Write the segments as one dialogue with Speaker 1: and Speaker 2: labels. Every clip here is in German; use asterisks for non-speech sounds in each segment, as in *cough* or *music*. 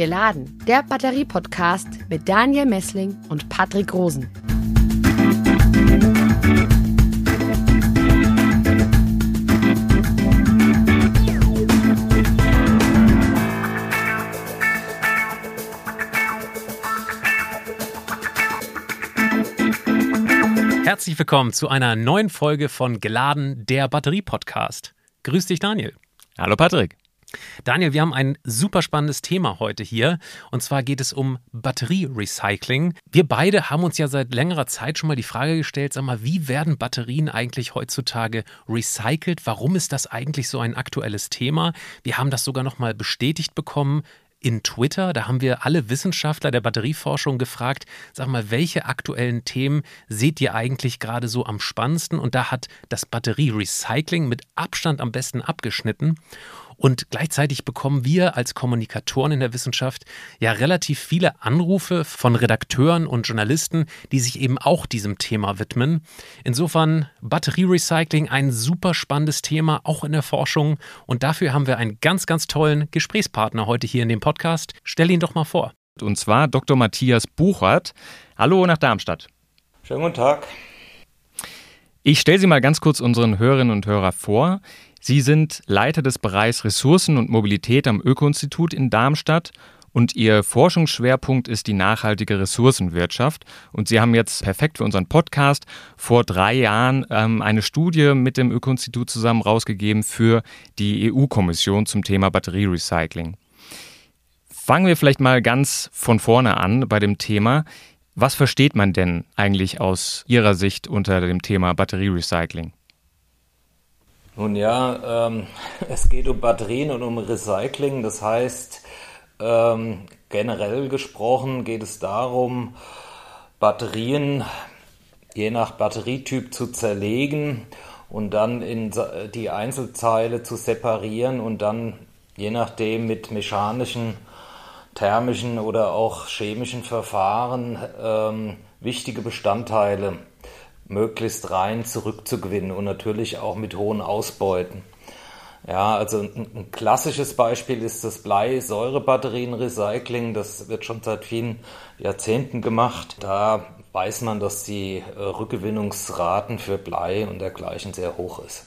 Speaker 1: Geladen, der Batterie-Podcast mit Daniel Messling und Patrick Rosen.
Speaker 2: Herzlich willkommen zu einer neuen Folge von Geladen, der Batterie-Podcast. Grüß dich, Daniel.
Speaker 3: Hallo, Patrick.
Speaker 2: Daniel, wir haben ein super spannendes Thema heute hier. Und zwar geht es um Batterierecycling. Wir beide haben uns ja seit längerer Zeit schon mal die Frage gestellt, sag mal, wie werden Batterien eigentlich heutzutage recycelt? Warum ist das eigentlich so ein aktuelles Thema? Wir haben das sogar noch mal bestätigt bekommen in Twitter. Da haben wir alle Wissenschaftler der Batterieforschung gefragt, sag mal, welche aktuellen Themen seht ihr eigentlich gerade so am spannendsten? Und da hat das Batterierecycling mit Abstand am besten abgeschnitten. Und gleichzeitig bekommen wir als Kommunikatoren in der Wissenschaft ja relativ viele Anrufe von Redakteuren und Journalisten, die sich eben auch diesem Thema widmen. Insofern Batterierecycling ein super spannendes Thema, auch in der Forschung. Und dafür haben wir einen ganz, ganz tollen Gesprächspartner heute hier in dem Podcast. Stell ihn doch mal vor.
Speaker 3: Und zwar Dr. Matthias Buchert. Hallo nach Darmstadt.
Speaker 4: Schönen guten Tag.
Speaker 3: Ich stelle Sie mal ganz kurz unseren Hörerinnen und Hörern vor. Sie sind Leiter des Bereichs Ressourcen und Mobilität am Öko-Institut in Darmstadt und Ihr Forschungsschwerpunkt ist die nachhaltige Ressourcenwirtschaft. Und Sie haben jetzt perfekt für unseren Podcast vor drei Jahren ähm, eine Studie mit dem Öko-Institut zusammen rausgegeben für die EU-Kommission zum Thema Batterierecycling. Fangen wir vielleicht mal ganz von vorne an bei dem Thema. Was versteht man denn eigentlich aus Ihrer Sicht unter dem Thema Batterierecycling?
Speaker 4: Nun ja, ähm, *laughs* es geht um Batterien und um Recycling. Das heißt, ähm, generell gesprochen geht es darum, Batterien je nach Batterietyp zu zerlegen und dann in die Einzelteile zu separieren und dann je nachdem mit mechanischen, thermischen oder auch chemischen Verfahren ähm, wichtige Bestandteile möglichst rein zurückzugewinnen und natürlich auch mit hohen Ausbeuten. Ja, also ein, ein klassisches Beispiel ist das Blei-Säure-Batterien-Recycling. Das wird schon seit vielen Jahrzehnten gemacht. Da weiß man, dass die äh, Rückgewinnungsraten für Blei und dergleichen sehr hoch ist.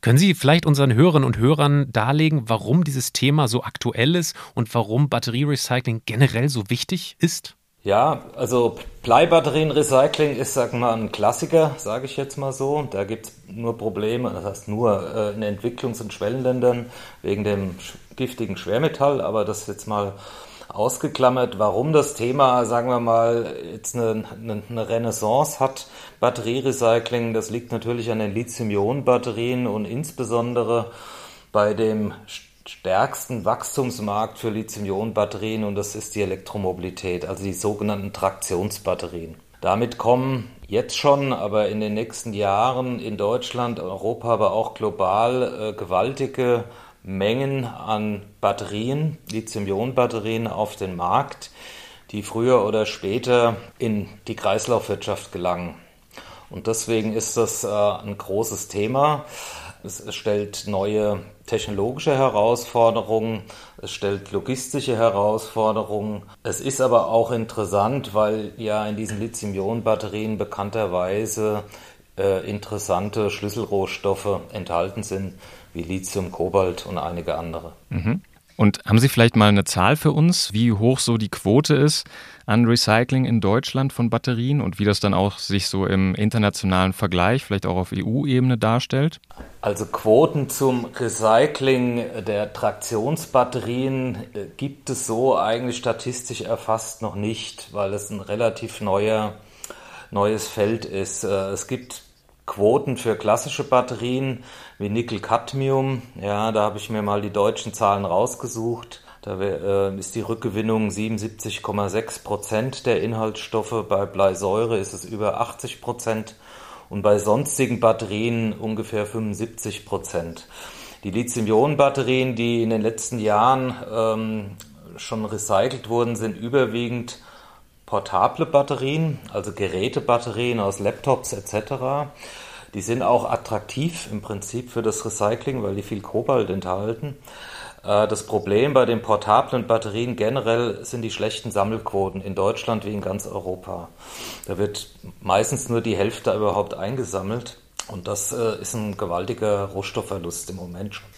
Speaker 2: Können Sie vielleicht unseren Hörerinnen und Hörern darlegen, warum dieses Thema so aktuell ist und warum Batterierecycling generell so wichtig ist?
Speaker 4: Ja, also Bleibatterienrecycling ist, sag mal, ein Klassiker, sage ich jetzt mal so. Da gibt es nur Probleme, das heißt nur äh, in Entwicklungs- und Schwellenländern wegen dem giftigen Schwermetall, aber das jetzt mal ausgeklammert, warum das Thema, sagen wir mal, jetzt eine, eine Renaissance hat, Batterierecycling, das liegt natürlich an den Lithium-Ionen-Batterien und insbesondere bei dem stärksten Wachstumsmarkt für Lithium-Ionen-Batterien und das ist die Elektromobilität, also die sogenannten Traktionsbatterien. Damit kommen jetzt schon, aber in den nächsten Jahren in Deutschland, Europa, aber auch global äh, gewaltige Mengen an Batterien, Lithium-Ionen-Batterien auf den Markt, die früher oder später in die Kreislaufwirtschaft gelangen. Und deswegen ist das äh, ein großes Thema. Es stellt neue technologische Herausforderungen, es stellt logistische Herausforderungen. Es ist aber auch interessant, weil ja in diesen Lithium-Ionen-Batterien bekannterweise äh, interessante Schlüsselrohstoffe enthalten sind, wie Lithium, Kobalt und einige andere.
Speaker 3: Mhm. Und haben Sie vielleicht mal eine Zahl für uns, wie hoch so die Quote ist an Recycling in Deutschland von Batterien und wie das dann auch sich so im internationalen Vergleich, vielleicht auch auf EU-Ebene darstellt?
Speaker 4: Also Quoten zum Recycling der Traktionsbatterien äh, gibt es so eigentlich statistisch erfasst noch nicht, weil es ein relativ neuer, neues Feld ist. Äh, es gibt Quoten für klassische Batterien wie Nickel-Cadmium. Ja, da habe ich mir mal die deutschen Zahlen rausgesucht. Da äh, ist die Rückgewinnung 77,6 Prozent der Inhaltsstoffe. Bei Bleisäure ist es über 80 Prozent und bei sonstigen Batterien ungefähr 75 Prozent. Die Lithium-Ionen-Batterien, die in den letzten Jahren ähm, schon recycelt wurden, sind überwiegend portable Batterien, also Gerätebatterien aus Laptops etc. Die sind auch attraktiv im Prinzip für das Recycling, weil die viel Kobalt enthalten. Äh, das Problem bei den portablen Batterien generell sind die schlechten Sammelquoten in Deutschland wie in ganz Europa. Da wird meistens nur die Hälfte überhaupt eingesammelt und das äh, ist ein gewaltiger Rohstoffverlust im Moment schon.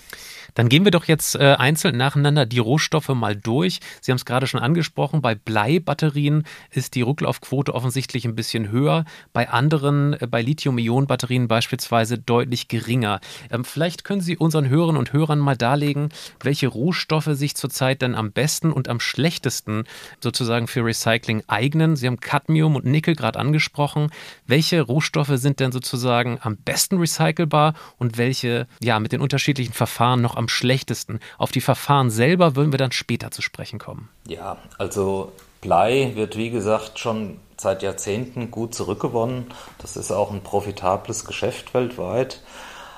Speaker 2: Dann gehen wir doch jetzt äh, einzeln nacheinander die Rohstoffe mal durch. Sie haben es gerade schon angesprochen, bei Bleibatterien ist die Rücklaufquote offensichtlich ein bisschen höher, bei anderen, äh, bei Lithium-Ionen-Batterien beispielsweise deutlich geringer. Ähm, vielleicht können Sie unseren Hörern und Hörern mal darlegen, welche Rohstoffe sich zurzeit dann am besten und am schlechtesten sozusagen für Recycling eignen. Sie haben Cadmium und Nickel gerade angesprochen. Welche Rohstoffe sind denn sozusagen am besten recycelbar und welche ja mit den unterschiedlichen Verfahren noch am schlechtesten. Auf die Verfahren selber würden wir dann später zu sprechen kommen.
Speaker 4: Ja, also Blei wird wie gesagt schon seit Jahrzehnten gut zurückgewonnen. Das ist auch ein profitables Geschäft weltweit.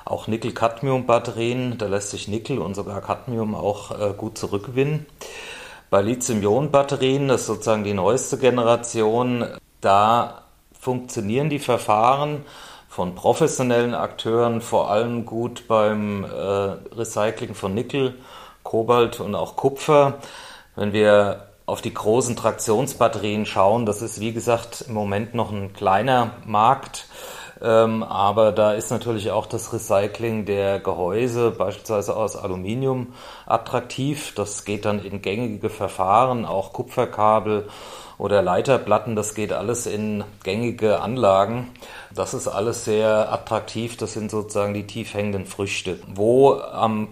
Speaker 4: Auch Nickel-Cadmium-Batterien, da lässt sich Nickel und sogar Cadmium auch äh, gut zurückgewinnen. Bei Lithium-Ionen-Batterien, das ist sozusagen die neueste Generation, da funktionieren die Verfahren von professionellen Akteuren, vor allem gut beim äh, Recycling von Nickel, Kobalt und auch Kupfer. Wenn wir auf die großen Traktionsbatterien schauen, das ist wie gesagt im Moment noch ein kleiner Markt. Ähm, aber da ist natürlich auch das Recycling der Gehäuse, beispielsweise aus Aluminium, attraktiv. Das geht dann in gängige Verfahren, auch Kupferkabel oder Leiterplatten, das geht alles in gängige Anlagen. Das ist alles sehr attraktiv, das sind sozusagen die tief hängenden Früchte. Wo am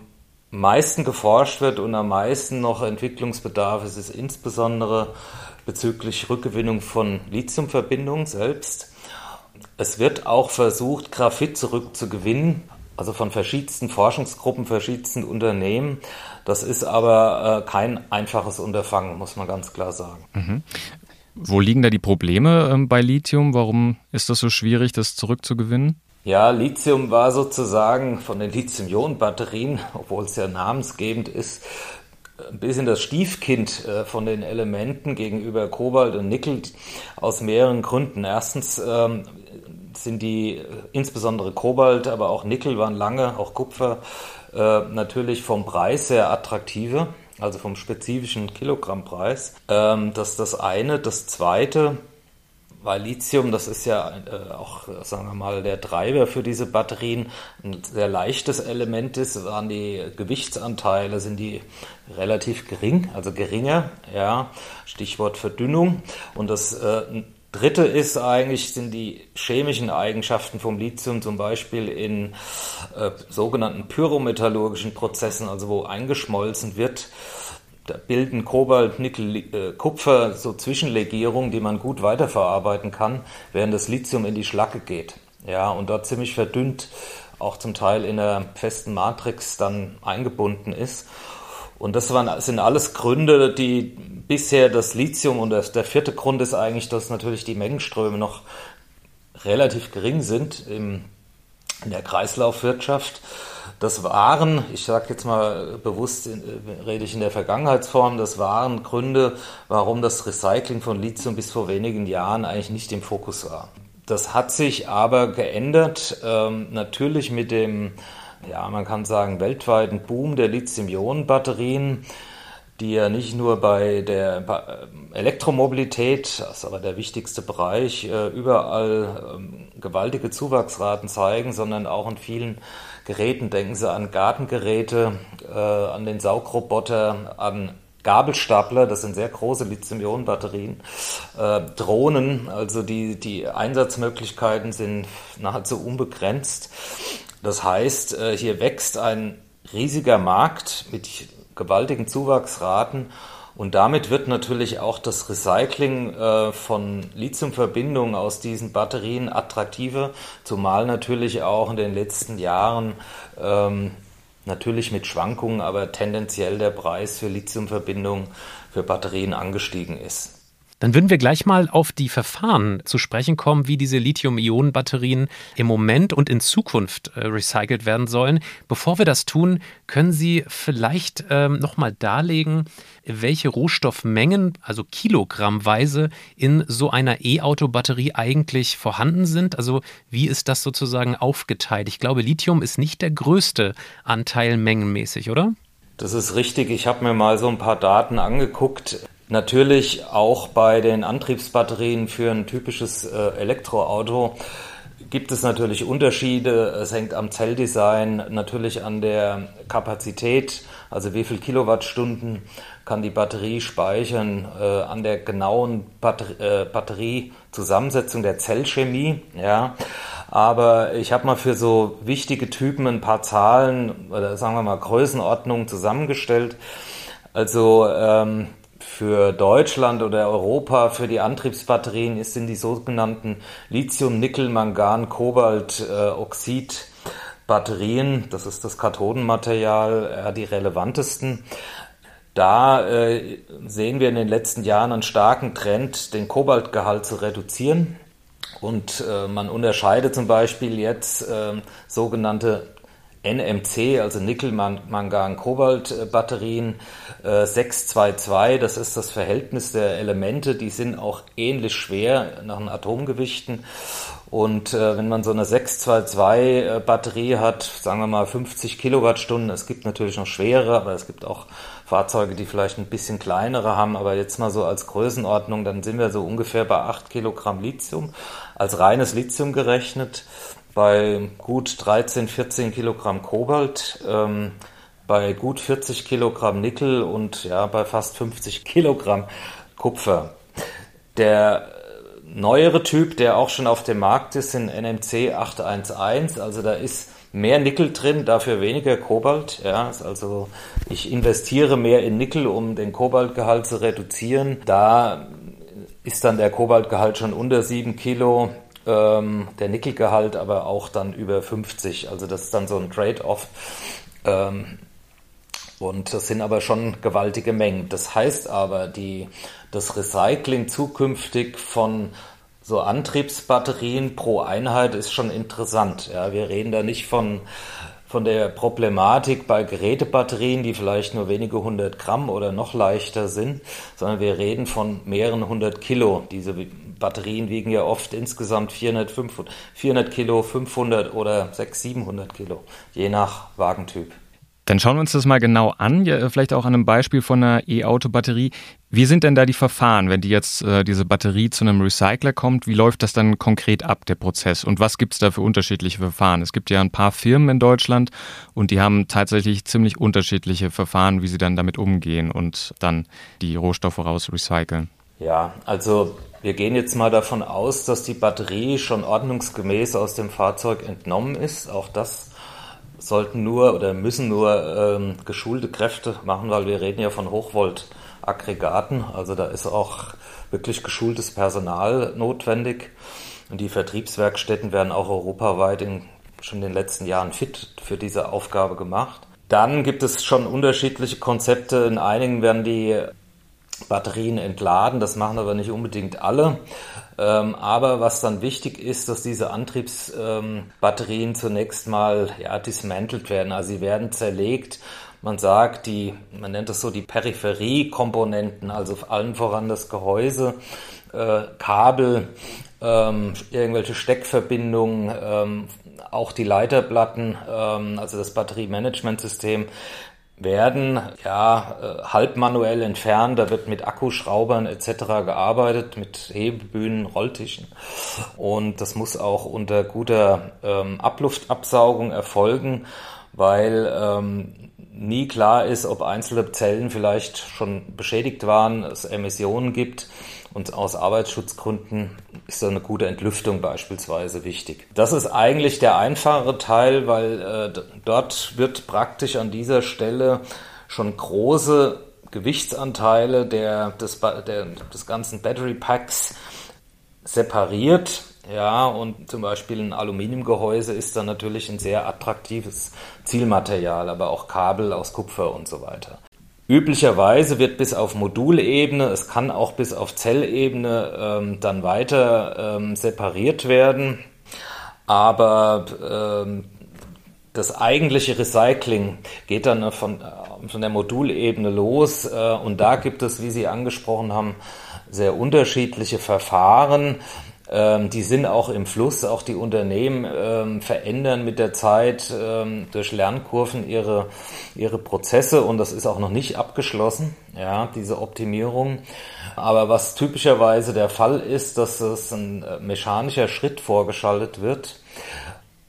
Speaker 4: meisten geforscht wird und am meisten noch Entwicklungsbedarf ist, ist insbesondere bezüglich Rückgewinnung von Lithiumverbindungen selbst. Es wird auch versucht, Graphit zurückzugewinnen, also von verschiedensten Forschungsgruppen, verschiedensten Unternehmen. Das ist aber äh, kein einfaches Unterfangen, muss man ganz klar sagen. Mhm.
Speaker 3: Wo liegen da die Probleme ähm, bei Lithium? Warum ist das so schwierig, das zurückzugewinnen?
Speaker 4: Ja, Lithium war sozusagen von den Lithium-Ionen-Batterien, *laughs* obwohl es ja namensgebend ist, ein bisschen das Stiefkind äh, von den Elementen gegenüber Kobalt und Nickel aus mehreren Gründen. Erstens ähm, sind die äh, insbesondere Kobalt, aber auch Nickel waren lange, auch Kupfer, äh, natürlich vom Preis sehr attraktive, also vom spezifischen Kilogrammpreis. Ähm, das ist das eine. Das zweite, weil Lithium, das ist ja äh, auch, sagen wir mal, der Treiber für diese Batterien, ein sehr leichtes Element ist, waren die Gewichtsanteile, sind die relativ gering, also geringer, ja, Stichwort Verdünnung. Und das Dritte ist eigentlich, sind die chemischen Eigenschaften vom Lithium, zum Beispiel in äh, sogenannten pyrometallurgischen Prozessen, also wo eingeschmolzen wird. Da bilden Kobalt, Nickel, äh, Kupfer so Zwischenlegierungen, die man gut weiterverarbeiten kann, während das Lithium in die Schlacke geht. Ja, und dort ziemlich verdünnt, auch zum Teil in einer festen Matrix dann eingebunden ist. Und das waren, sind alles Gründe, die bisher das Lithium und das, der vierte Grund ist eigentlich, dass natürlich die Mengenströme noch relativ gering sind im, in der Kreislaufwirtschaft. Das waren, ich sage jetzt mal bewusst, rede ich in der Vergangenheitsform, das waren Gründe, warum das Recycling von Lithium bis vor wenigen Jahren eigentlich nicht im Fokus war. Das hat sich aber geändert, ähm, natürlich mit dem ja, man kann sagen, weltweiten Boom der Lithium-Ionen-Batterien, die ja nicht nur bei der Elektromobilität, das ist aber der wichtigste Bereich, äh, überall ähm, gewaltige Zuwachsraten zeigen, sondern auch in vielen Geräten. Denken Sie an Gartengeräte, äh, an den Saugroboter, an Gabelstapler, das sind sehr große Lithium-Ionen-Batterien, äh, Drohnen, also die, die Einsatzmöglichkeiten sind nahezu unbegrenzt. Das heißt, äh, hier wächst ein riesiger Markt mit gewaltigen Zuwachsraten und damit wird natürlich auch das Recycling äh, von Lithiumverbindungen aus diesen Batterien attraktiver, zumal natürlich auch in den letzten Jahren ähm, natürlich mit Schwankungen, aber tendenziell der Preis für Lithiumverbindungen für Batterien angestiegen ist.
Speaker 2: Dann würden wir gleich mal auf die Verfahren zu sprechen kommen, wie diese Lithium-Ionen-Batterien im Moment und in Zukunft äh, recycelt werden sollen. Bevor wir das tun, können Sie vielleicht ähm, nochmal darlegen, welche Rohstoffmengen, also kilogrammweise, in so einer E-Auto-Batterie eigentlich vorhanden sind? Also wie ist das sozusagen aufgeteilt? Ich glaube, Lithium ist nicht der größte Anteil mengenmäßig, oder?
Speaker 4: Das ist richtig. Ich habe mir mal so ein paar Daten angeguckt. Natürlich auch bei den Antriebsbatterien für ein typisches äh, Elektroauto gibt es natürlich Unterschiede. Es hängt am Zelldesign, natürlich an der Kapazität, also wie viel Kilowattstunden kann die Batterie speichern, äh, an der genauen äh, Batteriezusammensetzung der Zellchemie. Ja. Aber ich habe mal für so wichtige Typen ein paar Zahlen oder sagen wir mal Größenordnungen zusammengestellt. Also ähm, für Deutschland oder Europa für die Antriebsbatterien ist in die sogenannten Lithium, Nickel, Mangan, Kobalt, äh, Oxid Batterien, das ist das Kathodenmaterial, äh, die relevantesten. Da äh, sehen wir in den letzten Jahren einen starken Trend, den Kobaltgehalt zu reduzieren. Und äh, man unterscheidet zum Beispiel jetzt äh, sogenannte NMC, also Nickel, Mangan, Kobalt Batterien äh, 622, das ist das Verhältnis der Elemente, die sind auch ähnlich schwer nach den Atomgewichten. Und äh, wenn man so eine 622 äh, hat, sagen wir mal 50 Kilowattstunden, es gibt natürlich noch schwere, aber es gibt auch Fahrzeuge, die vielleicht ein bisschen kleinere haben, aber jetzt mal so als Größenordnung, dann sind wir so ungefähr bei 8 Kilogramm Lithium, als reines Lithium gerechnet, bei gut 13, 14 Kilogramm Kobalt, ähm, bei gut 40 Kilogramm Nickel und ja, bei fast 50 *laughs* Kilogramm Kupfer. Der neuere Typ, der auch schon auf dem Markt ist, sind NMC 811, also da ist mehr Nickel drin, dafür weniger Kobalt. Ja, also ich investiere mehr in Nickel, um den Kobaltgehalt zu reduzieren. Da ist dann der Kobaltgehalt schon unter 7 Kilo, ähm, der Nickelgehalt aber auch dann über 50. Also das ist dann so ein Trade-off. Ähm, und das sind aber schon gewaltige Mengen. Das heißt aber, die, das Recycling zukünftig von so Antriebsbatterien pro Einheit ist schon interessant. Ja, wir reden da nicht von, von der Problematik bei Gerätebatterien, die vielleicht nur wenige hundert Gramm oder noch leichter sind, sondern wir reden von mehreren hundert Kilo. Diese Batterien wiegen ja oft insgesamt 400, 500, 400 Kilo, 500 oder 600, 700 Kilo, je nach Wagentyp.
Speaker 3: Dann schauen wir uns das mal genau an, ja, vielleicht auch an einem Beispiel von einer E-Auto-Batterie. Wie sind denn da die Verfahren, wenn die jetzt äh, diese Batterie zu einem Recycler kommt? Wie läuft das dann konkret ab, der Prozess? Und was gibt es da für unterschiedliche Verfahren? Es gibt ja ein paar Firmen in Deutschland und die haben tatsächlich ziemlich unterschiedliche Verfahren, wie sie dann damit umgehen und dann die Rohstoffe raus recyceln.
Speaker 4: Ja, also wir gehen jetzt mal davon aus, dass die Batterie schon ordnungsgemäß aus dem Fahrzeug entnommen ist. Auch das sollten nur oder müssen nur ähm, geschulte Kräfte machen, weil wir reden ja von Hochvolt-Aggregaten. Also da ist auch wirklich geschultes Personal notwendig. Und die Vertriebswerkstätten werden auch europaweit in schon in den letzten Jahren fit für diese Aufgabe gemacht. Dann gibt es schon unterschiedliche Konzepte. In einigen werden die Batterien entladen, das machen aber nicht unbedingt alle. Ähm, aber was dann wichtig ist, dass diese Antriebsbatterien ähm, zunächst mal ja, dismantelt werden. Also sie werden zerlegt. Man sagt, die, man nennt das so die Peripheriekomponenten, also allen voran das Gehäuse, äh, Kabel, ähm, irgendwelche Steckverbindungen, ähm, auch die Leiterplatten, ähm, also das Batteriemanagementsystem werden ja äh, halb manuell entfernt. Da wird mit Akkuschraubern etc. gearbeitet, mit Hebebühnen, Rolltischen. Und das muss auch unter guter ähm, Abluftabsaugung erfolgen, weil ähm, nie klar ist, ob einzelne Zellen vielleicht schon beschädigt waren, es Emissionen gibt und aus Arbeitsschutzgründen ist da eine gute Entlüftung beispielsweise wichtig. Das ist eigentlich der einfachere Teil, weil äh, dort wird praktisch an dieser Stelle schon große Gewichtsanteile der, des, der, des ganzen Battery Packs separiert. Ja, und zum Beispiel ein Aluminiumgehäuse ist dann natürlich ein sehr attraktives Zielmaterial, aber auch Kabel aus Kupfer und so weiter. Üblicherweise wird bis auf Modulebene, es kann auch bis auf Zellebene ähm, dann weiter ähm, separiert werden. Aber ähm, das eigentliche Recycling geht dann von, äh, von der Modulebene los. Äh, und da gibt es, wie Sie angesprochen haben, sehr unterschiedliche Verfahren. Ähm, die sind auch im Fluss, auch die Unternehmen ähm, verändern mit der Zeit ähm, durch Lernkurven ihre, ihre Prozesse. Und das ist auch noch nicht abgeschlossen, ja, diese Optimierung. Aber was typischerweise der Fall ist, dass es ein äh, mechanischer Schritt vorgeschaltet wird.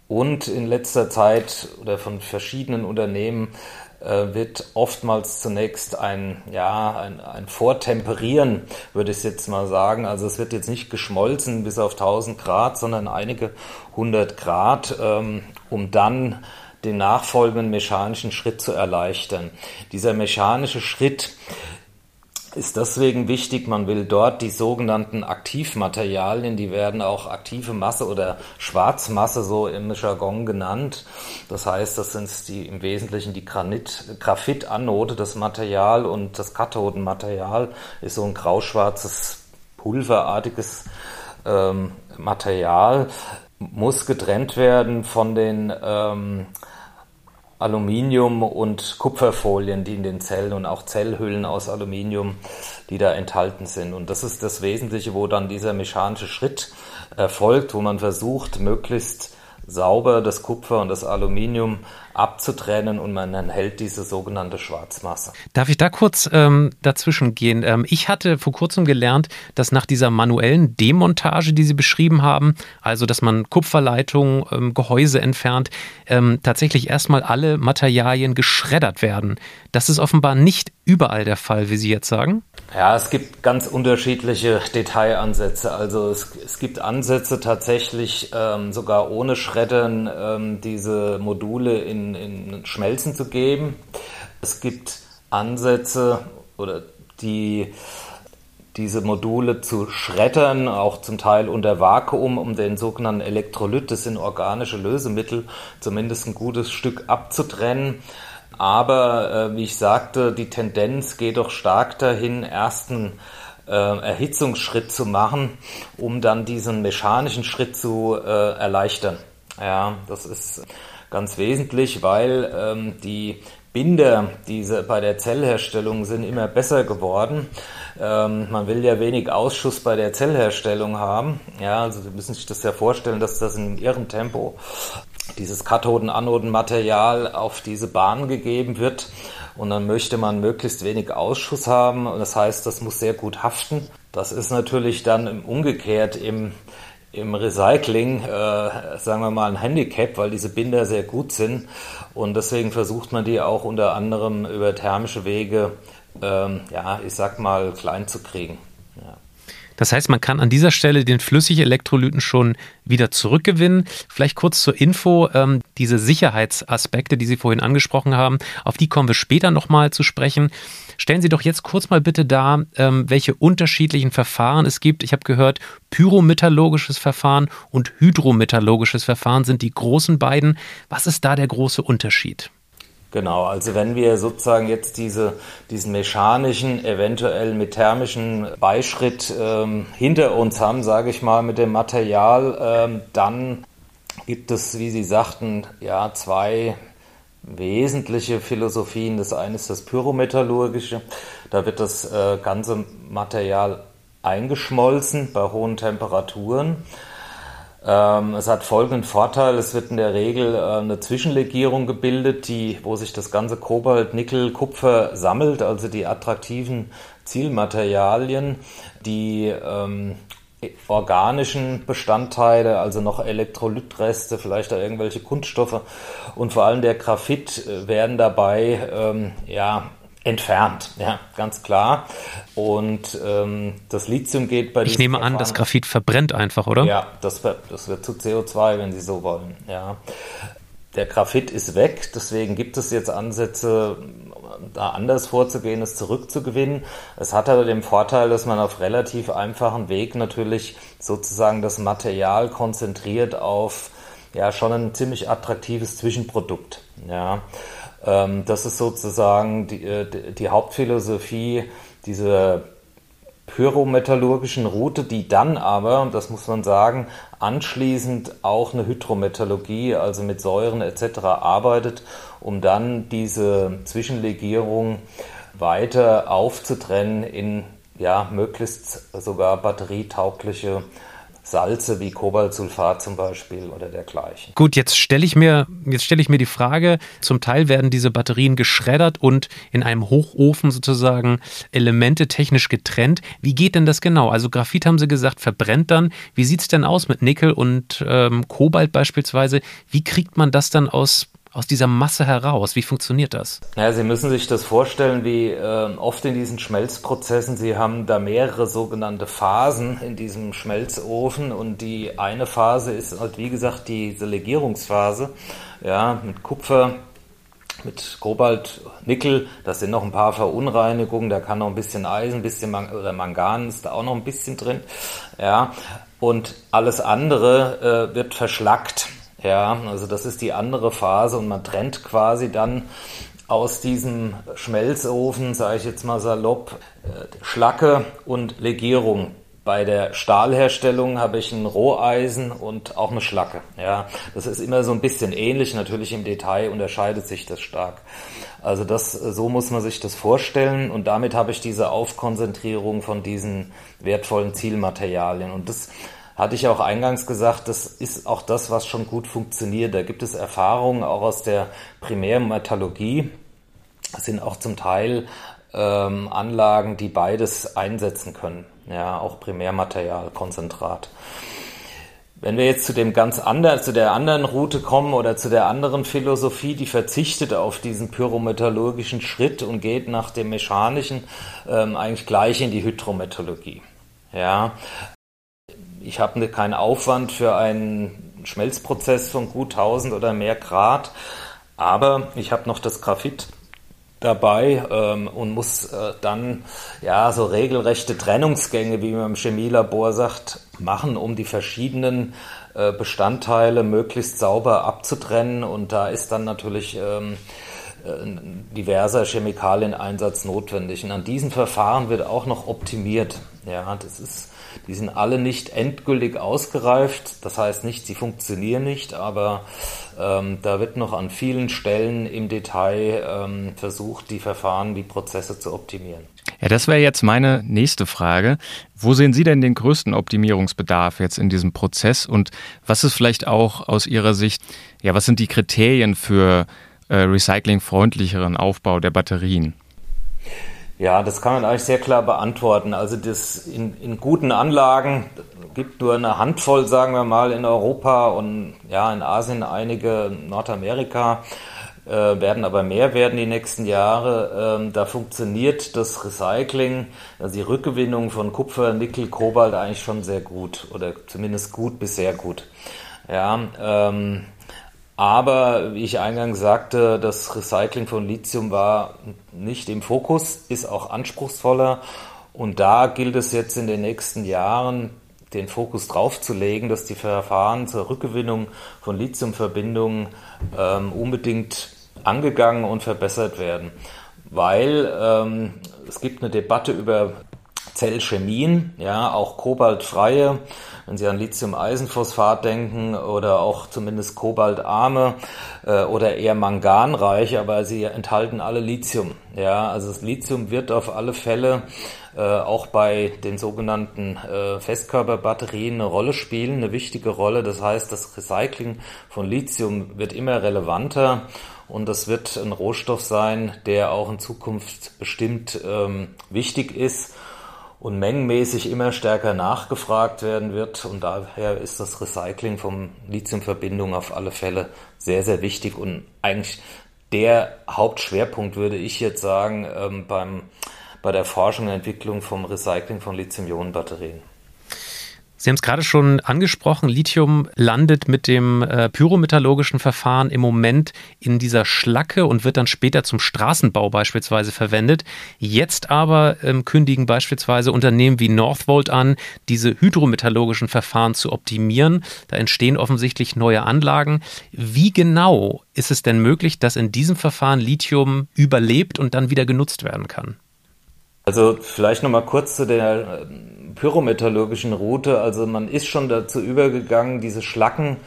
Speaker 4: Und in letzter Zeit oder von verschiedenen Unternehmen wird oftmals zunächst ein, ja, ein, ein Vortemperieren, würde ich jetzt mal sagen. Also es wird jetzt nicht geschmolzen bis auf 1000 Grad, sondern einige hundert Grad, ähm, um dann den nachfolgenden mechanischen Schritt zu erleichtern. Dieser mechanische Schritt ist deswegen wichtig, man will dort die sogenannten Aktivmaterialien, die werden auch aktive Masse oder Schwarzmasse so im Jargon genannt. Das heißt, das sind die im Wesentlichen die Granit, Graphitanode, das Material und das Kathodenmaterial ist so ein grauschwarzes, pulverartiges ähm, Material, muss getrennt werden von den ähm, Aluminium- und Kupferfolien, die in den Zellen und auch Zellhüllen aus Aluminium, die da enthalten sind. Und das ist das Wesentliche, wo dann dieser mechanische Schritt erfolgt, wo man versucht, möglichst sauber das Kupfer und das Aluminium abzutrennen und man enthält diese sogenannte Schwarzmasse.
Speaker 2: Darf ich da kurz ähm, dazwischen gehen? Ähm, ich hatte vor kurzem gelernt, dass nach dieser manuellen Demontage, die Sie beschrieben haben, also dass man Kupferleitungen, ähm, Gehäuse entfernt, ähm, tatsächlich erstmal alle Materialien geschreddert werden. Das ist offenbar nicht überall der Fall, wie Sie jetzt sagen.
Speaker 4: Ja, es gibt ganz unterschiedliche Detailansätze. Also es, es gibt Ansätze tatsächlich ähm, sogar ohne Schreddern ähm, diese Module in in, Schmelzen zu geben. Es gibt Ansätze oder die diese Module zu schreddern, auch zum Teil unter Vakuum, um den sogenannten Elektrolyt, das sind organische Lösemittel, zumindest ein gutes Stück abzutrennen. Aber äh, wie ich sagte, die Tendenz geht doch stark dahin, ersten äh, Erhitzungsschritt zu machen, um dann diesen mechanischen Schritt zu äh, erleichtern. Ja, das ist ganz wesentlich, weil ähm, die Binder, diese bei der Zellherstellung sind immer besser geworden. Ähm, man will ja wenig Ausschuss bei der Zellherstellung haben. Ja, also Sie müssen sich das ja vorstellen, dass das in Ihrem Tempo dieses Kathoden-Anoden-Material auf diese Bahn gegeben wird. Und dann möchte man möglichst wenig Ausschuss haben. Und das heißt, das muss sehr gut haften. Das ist natürlich dann umgekehrt im im Recycling, äh, sagen wir mal, ein Handicap, weil diese Binder sehr gut sind. Und deswegen versucht man die auch unter anderem über thermische Wege, ähm, ja, ich sag mal, klein zu kriegen.
Speaker 2: Das heißt, man kann an dieser Stelle den flüssigen Elektrolyten schon wieder zurückgewinnen. Vielleicht kurz zur Info, ähm, diese Sicherheitsaspekte, die Sie vorhin angesprochen haben, auf die kommen wir später nochmal zu sprechen. Stellen Sie doch jetzt kurz mal bitte dar, ähm, welche unterschiedlichen Verfahren es gibt. Ich habe gehört, pyrometallurgisches Verfahren und hydrometallurgisches Verfahren sind die großen beiden. Was ist da der große Unterschied?
Speaker 4: Genau, also wenn wir sozusagen jetzt diese, diesen mechanischen, eventuell mit thermischen Beischritt ähm, hinter uns haben, sage ich mal, mit dem Material, ähm, dann gibt es, wie Sie sagten, ja, zwei wesentliche Philosophien. Das eine ist das Pyrometallurgische. Da wird das äh, ganze Material eingeschmolzen bei hohen Temperaturen. Ähm, es hat folgenden Vorteil, es wird in der Regel äh, eine Zwischenlegierung gebildet, die, wo sich das ganze Kobalt, Nickel, Kupfer sammelt, also die attraktiven Zielmaterialien, die ähm, organischen Bestandteile, also noch Elektrolytreste, vielleicht auch irgendwelche Kunststoffe. Und vor allem der Graphit äh, werden dabei ähm, ja entfernt, ja, ganz klar. Und ähm, das Lithium geht bei
Speaker 2: Ich nehme Verfahren, an, das Graphit verbrennt einfach, oder?
Speaker 4: Ja, das, das wird zu CO2, wenn Sie so wollen. Ja. Der Graphit ist weg, deswegen gibt es jetzt Ansätze, da anders vorzugehen, es zurückzugewinnen. Es hat aber den Vorteil, dass man auf relativ einfachen Weg natürlich sozusagen das Material konzentriert auf ja schon ein ziemlich attraktives Zwischenprodukt. Ja. Ähm, das ist sozusagen die, äh, die Hauptphilosophie dieser pyrometallurgischen Route, die dann aber, das muss man sagen, anschließend auch eine Hydrometallurgie, also mit Säuren etc. arbeitet, um dann diese Zwischenlegierung weiter aufzutrennen in ja, möglichst sogar batterietaugliche Salze wie Kobaltsulfat zum Beispiel oder dergleichen.
Speaker 2: Gut, jetzt stelle ich mir, jetzt stelle ich mir die Frage, zum Teil werden diese Batterien geschreddert und in einem Hochofen sozusagen Elemente technisch getrennt. Wie geht denn das genau? Also Graphit haben Sie gesagt, verbrennt dann. Wie sieht es denn aus mit Nickel und ähm, Kobalt beispielsweise? Wie kriegt man das dann aus aus dieser Masse heraus? Wie funktioniert das?
Speaker 4: Ja, Sie müssen sich das vorstellen, wie äh, oft in diesen Schmelzprozessen, Sie haben da mehrere sogenannte Phasen in diesem Schmelzofen und die eine Phase ist halt, wie gesagt, diese Legierungsphase, ja, mit Kupfer, mit Kobalt, Nickel, das sind noch ein paar Verunreinigungen, da kann noch ein bisschen Eisen, ein bisschen Man oder Mangan ist da auch noch ein bisschen drin, ja, und alles andere äh, wird verschlackt. Ja, also das ist die andere Phase und man trennt quasi dann aus diesem Schmelzofen, sage ich jetzt mal salopp, äh, Schlacke und Legierung. Bei der Stahlherstellung habe ich ein Roheisen und auch eine Schlacke. Ja, das ist immer so ein bisschen ähnlich. Natürlich im Detail unterscheidet sich das stark. Also das, so muss man sich das vorstellen. Und damit habe ich diese Aufkonzentrierung von diesen wertvollen Zielmaterialien. Und das hatte ich auch eingangs gesagt, das ist auch das, was schon gut funktioniert. Da gibt es Erfahrungen auch aus der Primärmetallurgie. Das sind auch zum Teil ähm, Anlagen, die beides einsetzen können. Ja, auch Primärmaterial, Konzentrat. Wenn wir jetzt zu dem ganz anderen, zu der anderen Route kommen oder zu der anderen Philosophie, die verzichtet auf diesen pyrometallurgischen Schritt und geht nach dem mechanischen ähm, eigentlich gleich in die Hydrometallurgie. Ja, ich habe ne, keinen Aufwand für einen Schmelzprozess von gut 1000 oder mehr Grad, aber ich habe noch das Graphit dabei ähm, und muss äh, dann ja so regelrechte Trennungsgänge, wie man im Chemielabor sagt, machen, um die verschiedenen äh, Bestandteile möglichst sauber abzutrennen. Und da ist dann natürlich ähm, äh, diverser Chemikalieneinsatz notwendig. Und an diesen Verfahren wird auch noch optimiert. Ja, das ist die sind alle nicht endgültig ausgereift. Das heißt nicht, sie funktionieren nicht, aber ähm, da wird noch an vielen Stellen im Detail ähm, versucht, die Verfahren, die Prozesse zu optimieren.
Speaker 3: Ja, das wäre jetzt meine nächste Frage. Wo sehen Sie denn den größten Optimierungsbedarf jetzt in diesem Prozess und was ist vielleicht auch aus Ihrer Sicht, ja, was sind die Kriterien für äh, recyclingfreundlicheren Aufbau der Batterien?
Speaker 4: Ja, das kann man eigentlich sehr klar beantworten. Also das in, in guten Anlagen gibt nur eine Handvoll, sagen wir mal, in Europa und ja, in Asien einige, Nordamerika äh, werden aber mehr werden die nächsten Jahre. Ähm, da funktioniert das Recycling, also die Rückgewinnung von Kupfer, Nickel, Kobalt eigentlich schon sehr gut oder zumindest gut bis sehr gut. Ja, ähm, aber wie ich eingangs sagte, das Recycling von Lithium war nicht im Fokus, ist auch anspruchsvoller. Und da gilt es jetzt in den nächsten Jahren, den Fokus drauf zu legen, dass die Verfahren zur Rückgewinnung von Lithiumverbindungen ähm, unbedingt angegangen und verbessert werden. Weil ähm, es gibt eine Debatte über Zellchemien, ja, auch kobaltfreie, wenn Sie an Lithium-Eisenphosphat denken oder auch zumindest kobaltarme äh, oder eher manganreiche, aber sie enthalten alle Lithium. Ja, also das Lithium wird auf alle Fälle äh, auch bei den sogenannten äh, Festkörperbatterien eine Rolle spielen, eine wichtige Rolle. Das heißt, das Recycling von Lithium wird immer relevanter und das wird ein Rohstoff sein, der auch in Zukunft bestimmt ähm, wichtig ist und mengenmäßig immer stärker nachgefragt werden wird. Und daher ist das Recycling von Lithiumverbindungen auf alle Fälle sehr, sehr wichtig und eigentlich der Hauptschwerpunkt, würde ich jetzt sagen, ähm, beim, bei der Forschung und Entwicklung vom Recycling von Lithium-Ionen-Batterien.
Speaker 2: Sie haben es gerade schon angesprochen, Lithium landet mit dem äh, pyrometallurgischen Verfahren im Moment in dieser Schlacke und wird dann später zum Straßenbau beispielsweise verwendet. Jetzt aber ähm, kündigen beispielsweise Unternehmen wie Northvolt an, diese hydrometallurgischen Verfahren zu optimieren. Da entstehen offensichtlich neue Anlagen. Wie genau ist es denn möglich, dass in diesem Verfahren Lithium überlebt und dann wieder genutzt werden kann?
Speaker 4: Also vielleicht noch mal kurz zu der pyrometallurgischen Route. Also man ist schon dazu übergegangen, diese Schlacken,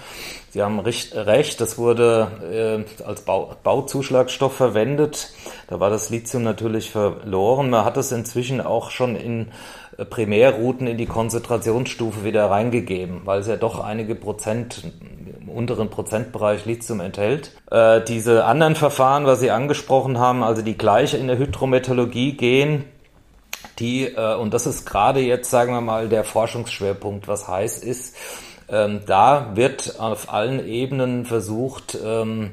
Speaker 4: Sie haben recht, das wurde äh, als Bau, Bauzuschlagstoff verwendet. Da war das Lithium natürlich verloren. Man hat es inzwischen auch schon in äh, Primärrouten in die Konzentrationsstufe wieder reingegeben, weil es ja doch einige Prozent im unteren Prozentbereich Lithium enthält. Äh, diese anderen Verfahren, was Sie angesprochen haben, also die gleich in der Hydrometallurgie gehen, die, äh, und das ist gerade jetzt, sagen wir mal, der Forschungsschwerpunkt, was heißt ist, ähm, da wird auf allen Ebenen versucht, ähm,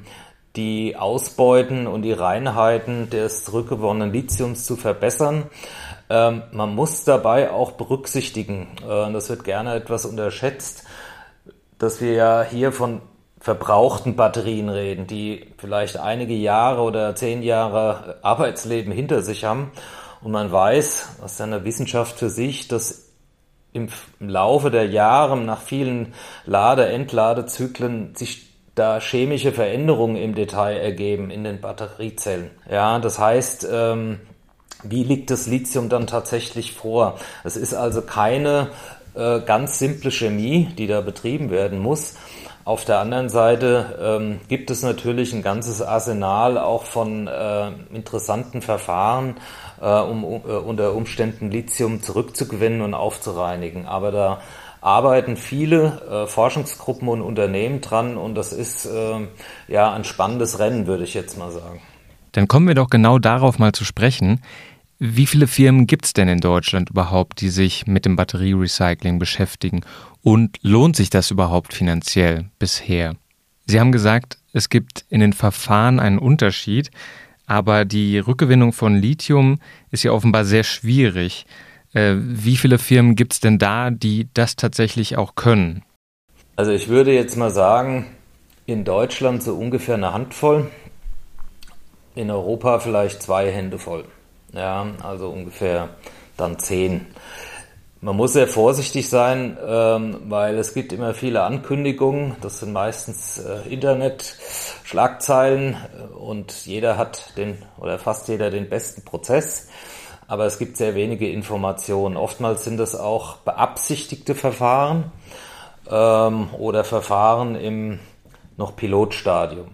Speaker 4: die Ausbeuten und die Reinheiten des zurückgewonnenen Lithiums zu verbessern. Ähm, man muss dabei auch berücksichtigen, äh, das wird gerne etwas unterschätzt, dass wir ja hier von verbrauchten Batterien reden, die vielleicht einige Jahre oder zehn Jahre Arbeitsleben hinter sich haben. Und man weiß aus seiner Wissenschaft für sich, dass im Laufe der Jahre nach vielen Lade-, Entladezyklen sich da chemische Veränderungen im Detail ergeben in den Batteriezellen. Ja, das heißt, ähm, wie liegt das Lithium dann tatsächlich vor? Es ist also keine äh, ganz simple Chemie, die da betrieben werden muss. Auf der anderen Seite ähm, gibt es natürlich ein ganzes Arsenal auch von äh, interessanten Verfahren, äh, um, äh, unter Umständen Lithium zurückzugewinnen und aufzureinigen. Aber da arbeiten viele äh, Forschungsgruppen und Unternehmen dran und das ist äh, ja ein spannendes Rennen, würde ich jetzt mal sagen.
Speaker 3: Dann kommen wir doch genau darauf mal zu sprechen. Wie viele Firmen gibt es denn in Deutschland überhaupt, die sich mit dem Batterierecycling beschäftigen? Und lohnt sich das überhaupt finanziell bisher? Sie haben gesagt, es gibt in den Verfahren einen Unterschied, aber die Rückgewinnung von Lithium ist ja offenbar sehr schwierig. Äh, wie viele Firmen gibt es denn da, die das tatsächlich auch können?
Speaker 4: Also ich würde jetzt mal sagen, in Deutschland so ungefähr eine Handvoll, in Europa vielleicht zwei Hände voll. Ja, also ungefähr dann zehn. Man muss sehr vorsichtig sein, ähm, weil es gibt immer viele Ankündigungen. Das sind meistens äh, Internet-Schlagzeilen und jeder hat den oder fast jeder den besten Prozess aber es gibt sehr wenige Informationen. Oftmals sind es auch beabsichtigte Verfahren ähm, oder Verfahren im noch Pilotstadium.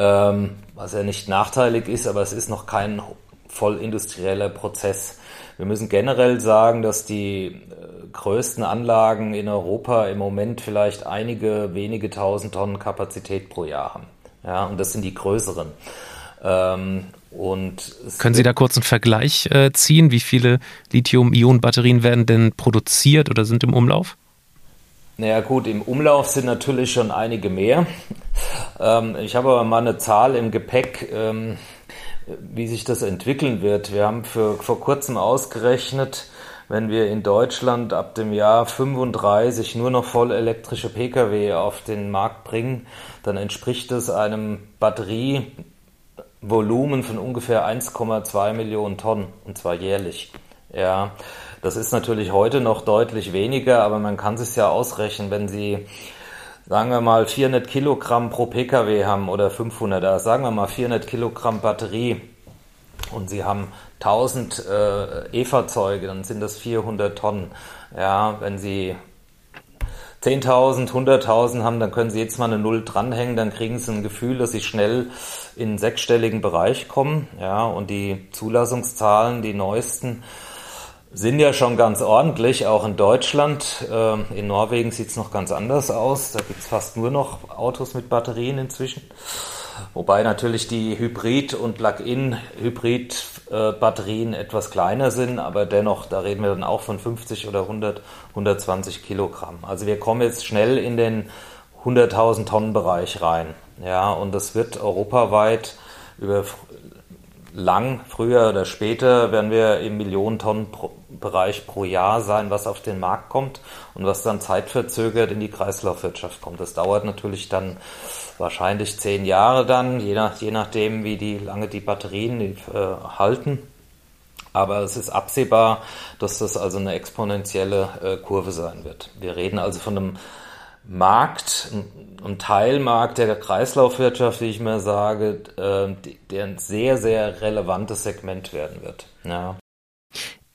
Speaker 4: Ähm, was ja nicht nachteilig ist, aber es ist noch kein vollindustrieller Prozess. Wir müssen generell sagen, dass die äh, größten Anlagen in Europa im Moment vielleicht einige wenige tausend Tonnen Kapazität pro Jahr haben. Ja, und das sind die größeren.
Speaker 2: Ähm, und Können Sie da kurz einen Vergleich äh, ziehen? Wie viele Lithium-Ionen-Batterien werden denn produziert oder sind im Umlauf?
Speaker 4: Naja gut, im Umlauf sind natürlich schon einige mehr. Ähm, ich habe aber mal eine Zahl im Gepäck, ähm, wie sich das entwickeln wird. Wir haben für, vor kurzem ausgerechnet, wenn wir in Deutschland ab dem Jahr 35 nur noch voll elektrische Pkw auf den Markt bringen, dann entspricht das einem Batterie Volumen von ungefähr 1,2 Millionen Tonnen und zwar jährlich. Ja, das ist natürlich heute noch deutlich weniger, aber man kann sich ja ausrechnen, wenn Sie sagen wir mal 400 Kilogramm pro Pkw haben oder 500, da sagen wir mal 400 Kilogramm Batterie und Sie haben 1000 äh, E-Fahrzeuge, dann sind das 400 Tonnen. Ja, wenn Sie 10.000, 100.000 haben, dann können Sie jetzt mal eine Null dranhängen, dann kriegen Sie ein Gefühl, dass Sie schnell in einen sechsstelligen Bereich kommen. Ja, und die Zulassungszahlen, die neuesten, sind ja schon ganz ordentlich, auch in Deutschland. Ähm, in Norwegen sieht es noch ganz anders aus. Da gibt es fast nur noch Autos mit Batterien inzwischen. Wobei natürlich die Hybrid- und Plug-in-Hybrid-Batterien etwas kleiner sind, aber dennoch, da reden wir dann auch von 50 oder 100, 120 Kilogramm. Also wir kommen jetzt schnell in den 100.000 Tonnen Bereich rein. Ja, und das wird europaweit über lang, früher oder später werden wir im Millionentonnen Bereich pro Jahr sein, was auf den Markt kommt und was dann zeitverzögert in die Kreislaufwirtschaft kommt. Das dauert natürlich dann wahrscheinlich zehn Jahre dann, je, nach, je nachdem, wie die, lange die Batterien äh, halten. Aber es ist absehbar, dass das also eine exponentielle äh, Kurve sein wird. Wir reden also von einem Markt, einem Teilmarkt der Kreislaufwirtschaft, wie ich mir sage, äh, der ein sehr, sehr relevantes Segment werden wird. Ja.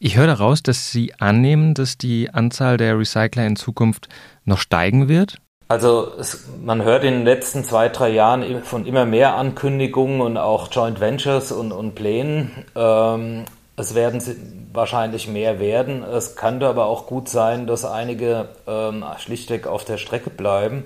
Speaker 3: Ich höre daraus, dass Sie annehmen, dass die Anzahl der Recycler in Zukunft noch steigen wird?
Speaker 4: Also es, man hört in den letzten zwei, drei Jahren von immer mehr Ankündigungen und auch Joint Ventures und, und Plänen. Ähm, es werden wahrscheinlich mehr werden. Es könnte aber auch gut sein, dass einige ähm, schlichtweg auf der Strecke bleiben,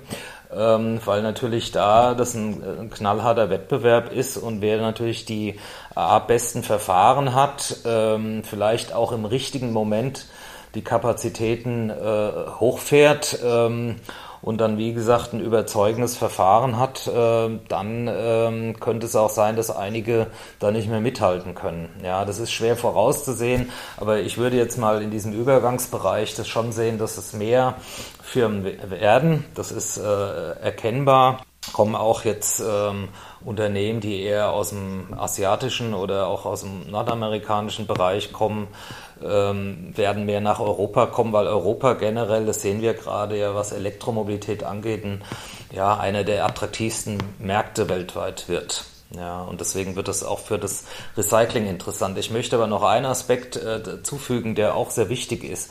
Speaker 4: ähm, weil natürlich da das ein, ein, knallharter Wettbewerb ist und wer natürlich die A, besten Verfahren hat, ähm, vielleicht auch im richtigen Moment die Kapazitäten äh, hochfährt ähm, und dann, wie gesagt, ein überzeugendes Verfahren hat, äh, dann äh, könnte es auch sein, dass einige da nicht mehr mithalten können. Ja, das ist schwer vorauszusehen, aber ich würde jetzt mal in diesem Übergangsbereich das schon sehen, dass es mehr Firmen werden. Das ist äh, erkennbar. Kommen auch jetzt ähm, Unternehmen, die eher aus dem asiatischen oder auch aus dem nordamerikanischen Bereich kommen, ähm, werden mehr nach Europa kommen, weil Europa generell, das sehen wir gerade ja, was Elektromobilität angeht, ein, ja, einer der attraktivsten Märkte weltweit wird. Ja, und deswegen wird es auch für das Recycling interessant. Ich möchte aber noch einen Aspekt äh, zufügen, der auch sehr wichtig ist.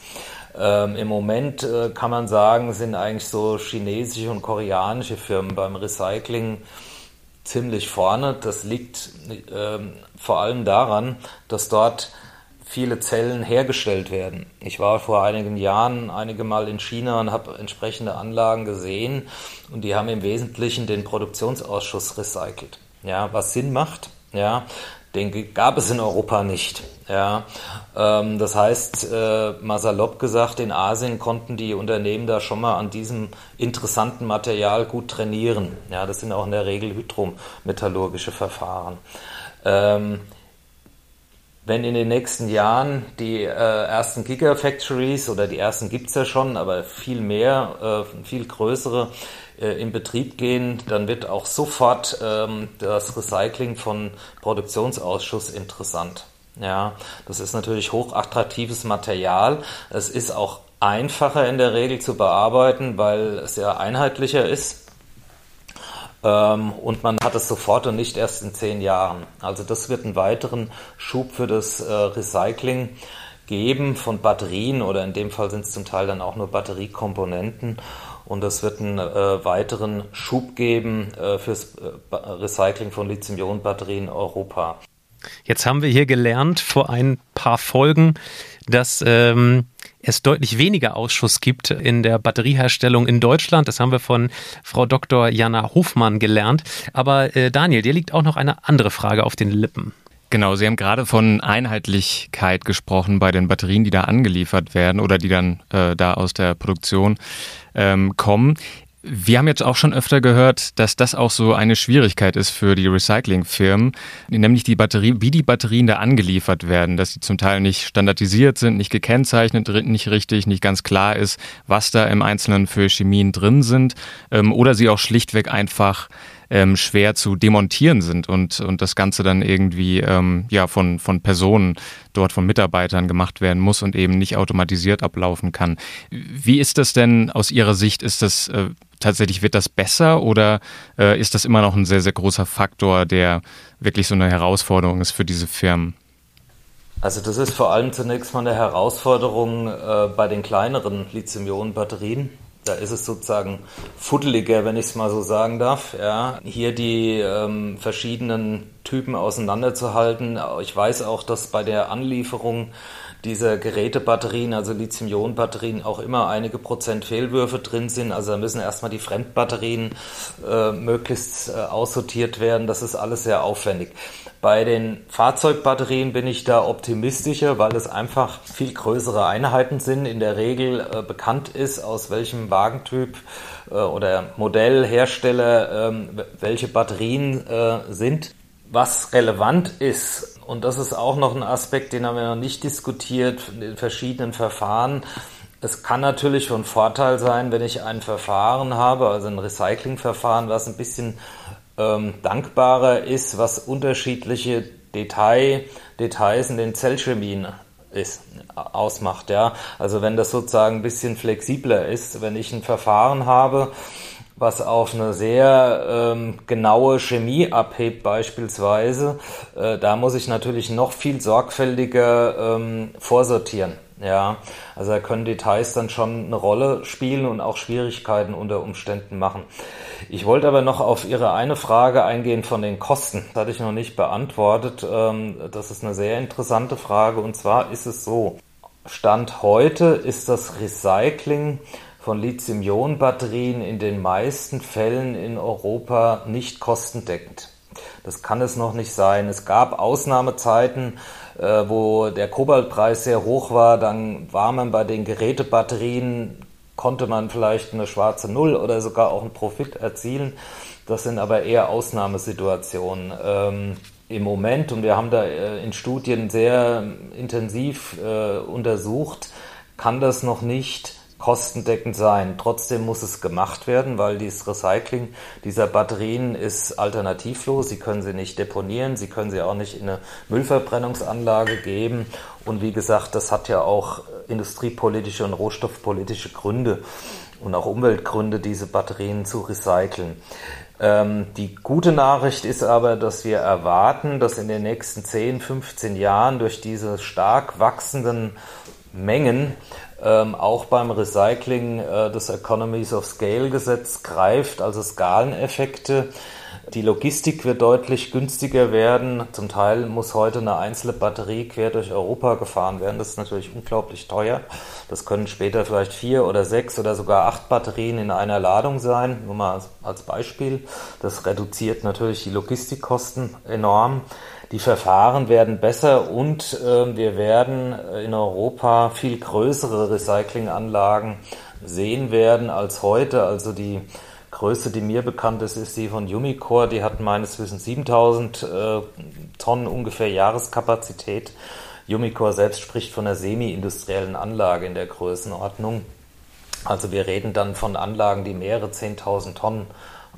Speaker 4: Ähm, Im Moment äh, kann man sagen, sind eigentlich so chinesische und koreanische Firmen beim Recycling ziemlich vorne. Das liegt äh, vor allem daran, dass dort viele Zellen hergestellt werden. Ich war vor einigen Jahren einige Mal in China und habe entsprechende Anlagen gesehen und die haben im Wesentlichen den Produktionsausschuss recycelt. Ja, was Sinn macht. Ja, den gab es in Europa nicht. Ja, ähm, das heißt, äh, mal salopp gesagt, in Asien konnten die Unternehmen da schon mal an diesem interessanten Material gut trainieren. Ja, das sind auch in der Regel hydrometallurgische Verfahren. Ähm, wenn in den nächsten Jahren die äh, ersten Gigafactories oder die ersten gibt's ja schon, aber viel mehr, äh, viel größere äh, in Betrieb gehen, dann wird auch sofort ähm, das Recycling von Produktionsausschuss interessant. Ja, das ist natürlich hochattraktives Material. Es ist auch einfacher in der Regel zu bearbeiten, weil es ja einheitlicher ist und man hat es sofort und nicht erst in zehn Jahren. Also das wird einen weiteren Schub für das äh, Recycling geben von Batterien oder in dem Fall sind es zum Teil dann auch nur Batteriekomponenten und das wird einen äh, weiteren Schub geben äh, fürs äh, Recycling von Lithium-Ionen-Batterien in Europa.
Speaker 2: Jetzt haben wir hier gelernt vor ein paar Folgen, dass ähm, es deutlich weniger Ausschuss gibt in der Batterieherstellung in Deutschland. Das haben wir von Frau Dr. Jana Hofmann gelernt. Aber äh, Daniel, dir liegt auch noch eine andere Frage auf den Lippen.
Speaker 3: Genau, Sie haben gerade von Einheitlichkeit gesprochen bei den Batterien, die da angeliefert werden oder die dann äh, da aus der Produktion ähm, kommen. Wir haben jetzt auch schon öfter gehört, dass das auch so eine Schwierigkeit ist für die Recyclingfirmen, nämlich die Batterie, wie die Batterien da angeliefert werden, dass sie zum Teil nicht standardisiert sind, nicht gekennzeichnet, nicht richtig, nicht ganz klar ist, was da im Einzelnen für Chemien drin sind, ähm, oder sie auch schlichtweg einfach ähm, schwer zu demontieren sind und, und das Ganze dann irgendwie ähm, ja, von, von Personen dort, von Mitarbeitern gemacht werden muss und eben nicht automatisiert ablaufen kann. Wie ist das denn aus Ihrer Sicht? Ist das äh, tatsächlich, wird das besser oder äh, ist das immer noch ein sehr, sehr großer Faktor, der wirklich so eine Herausforderung ist für diese Firmen?
Speaker 4: Also das ist vor allem zunächst mal eine Herausforderung äh, bei den kleineren Lithium-Ionen-Batterien da ist es sozusagen fuddeliger, wenn ich es mal so sagen darf. Ja. Hier die ähm, verschiedenen Typen auseinanderzuhalten. Ich weiß auch, dass bei der Anlieferung dieser Gerätebatterien, also Lithium-Ionen-Batterien, auch immer einige Prozent Fehlwürfe drin sind. Also da müssen erstmal die Fremdbatterien äh, möglichst äh, aussortiert werden. Das ist alles sehr aufwendig. Bei den Fahrzeugbatterien bin ich da optimistischer, weil es einfach viel größere Einheiten sind. In der Regel äh, bekannt ist, aus welchem Wagentyp äh, oder Modellhersteller äh, welche Batterien äh, sind. Was relevant ist, und das ist auch noch ein Aspekt, den haben wir noch nicht diskutiert, in den verschiedenen Verfahren, es kann natürlich von Vorteil sein, wenn ich ein Verfahren habe, also ein Recyclingverfahren, was ein bisschen ähm, dankbarer ist, was unterschiedliche Detail, Details in den Zellchemien ist, ausmacht. Ja? Also wenn das sozusagen ein bisschen flexibler ist, wenn ich ein Verfahren habe, was auf eine sehr ähm, genaue Chemie abhebt beispielsweise, äh, da muss ich natürlich noch viel sorgfältiger ähm, vorsortieren. Ja, also da können Details dann schon eine Rolle spielen und auch Schwierigkeiten unter Umständen machen. Ich wollte aber noch auf Ihre eine Frage eingehen von den Kosten. Das hatte ich noch nicht beantwortet. Ähm, das ist eine sehr interessante Frage. Und zwar ist es so, Stand heute ist das Recycling von Lithium-Ionen-Batterien in den meisten Fällen in Europa nicht kostendeckend. Das kann es noch nicht sein. Es gab Ausnahmezeiten, äh, wo der Kobaltpreis sehr hoch war. Dann war man bei den Gerätebatterien, konnte man vielleicht eine schwarze Null oder sogar auch einen Profit erzielen. Das sind aber eher Ausnahmesituationen. Ähm, Im Moment, und wir haben da äh, in Studien sehr intensiv äh, untersucht, kann das noch nicht kostendeckend sein. Trotzdem muss es gemacht werden, weil dieses Recycling dieser Batterien ist alternativlos. Sie können sie nicht deponieren, Sie können sie auch nicht in eine Müllverbrennungsanlage geben. Und wie gesagt, das hat ja auch industriepolitische und rohstoffpolitische Gründe und auch Umweltgründe, diese Batterien zu recyceln. Ähm, die gute Nachricht ist aber, dass wir erwarten, dass in den nächsten 10, 15 Jahren durch diese stark wachsenden Mengen ähm, auch beim Recycling äh, das Economies of Scale Gesetz greift, also Skaleneffekte. Die Logistik wird deutlich günstiger werden. Zum Teil muss heute eine einzelne Batterie quer durch Europa gefahren werden. Das ist natürlich unglaublich teuer. Das können später vielleicht vier oder sechs oder sogar acht Batterien in einer Ladung sein. Nur mal als Beispiel. Das reduziert natürlich die Logistikkosten enorm. Die Verfahren werden besser und äh, wir werden in Europa viel größere Recyclinganlagen sehen werden als heute. Also die größte, die mir bekannt ist, ist die von Umicore. Die hat meines Wissens 7000 äh, Tonnen ungefähr Jahreskapazität. Umicore selbst spricht von einer semi-industriellen Anlage in der Größenordnung. Also wir reden dann von Anlagen, die mehrere 10.000 Tonnen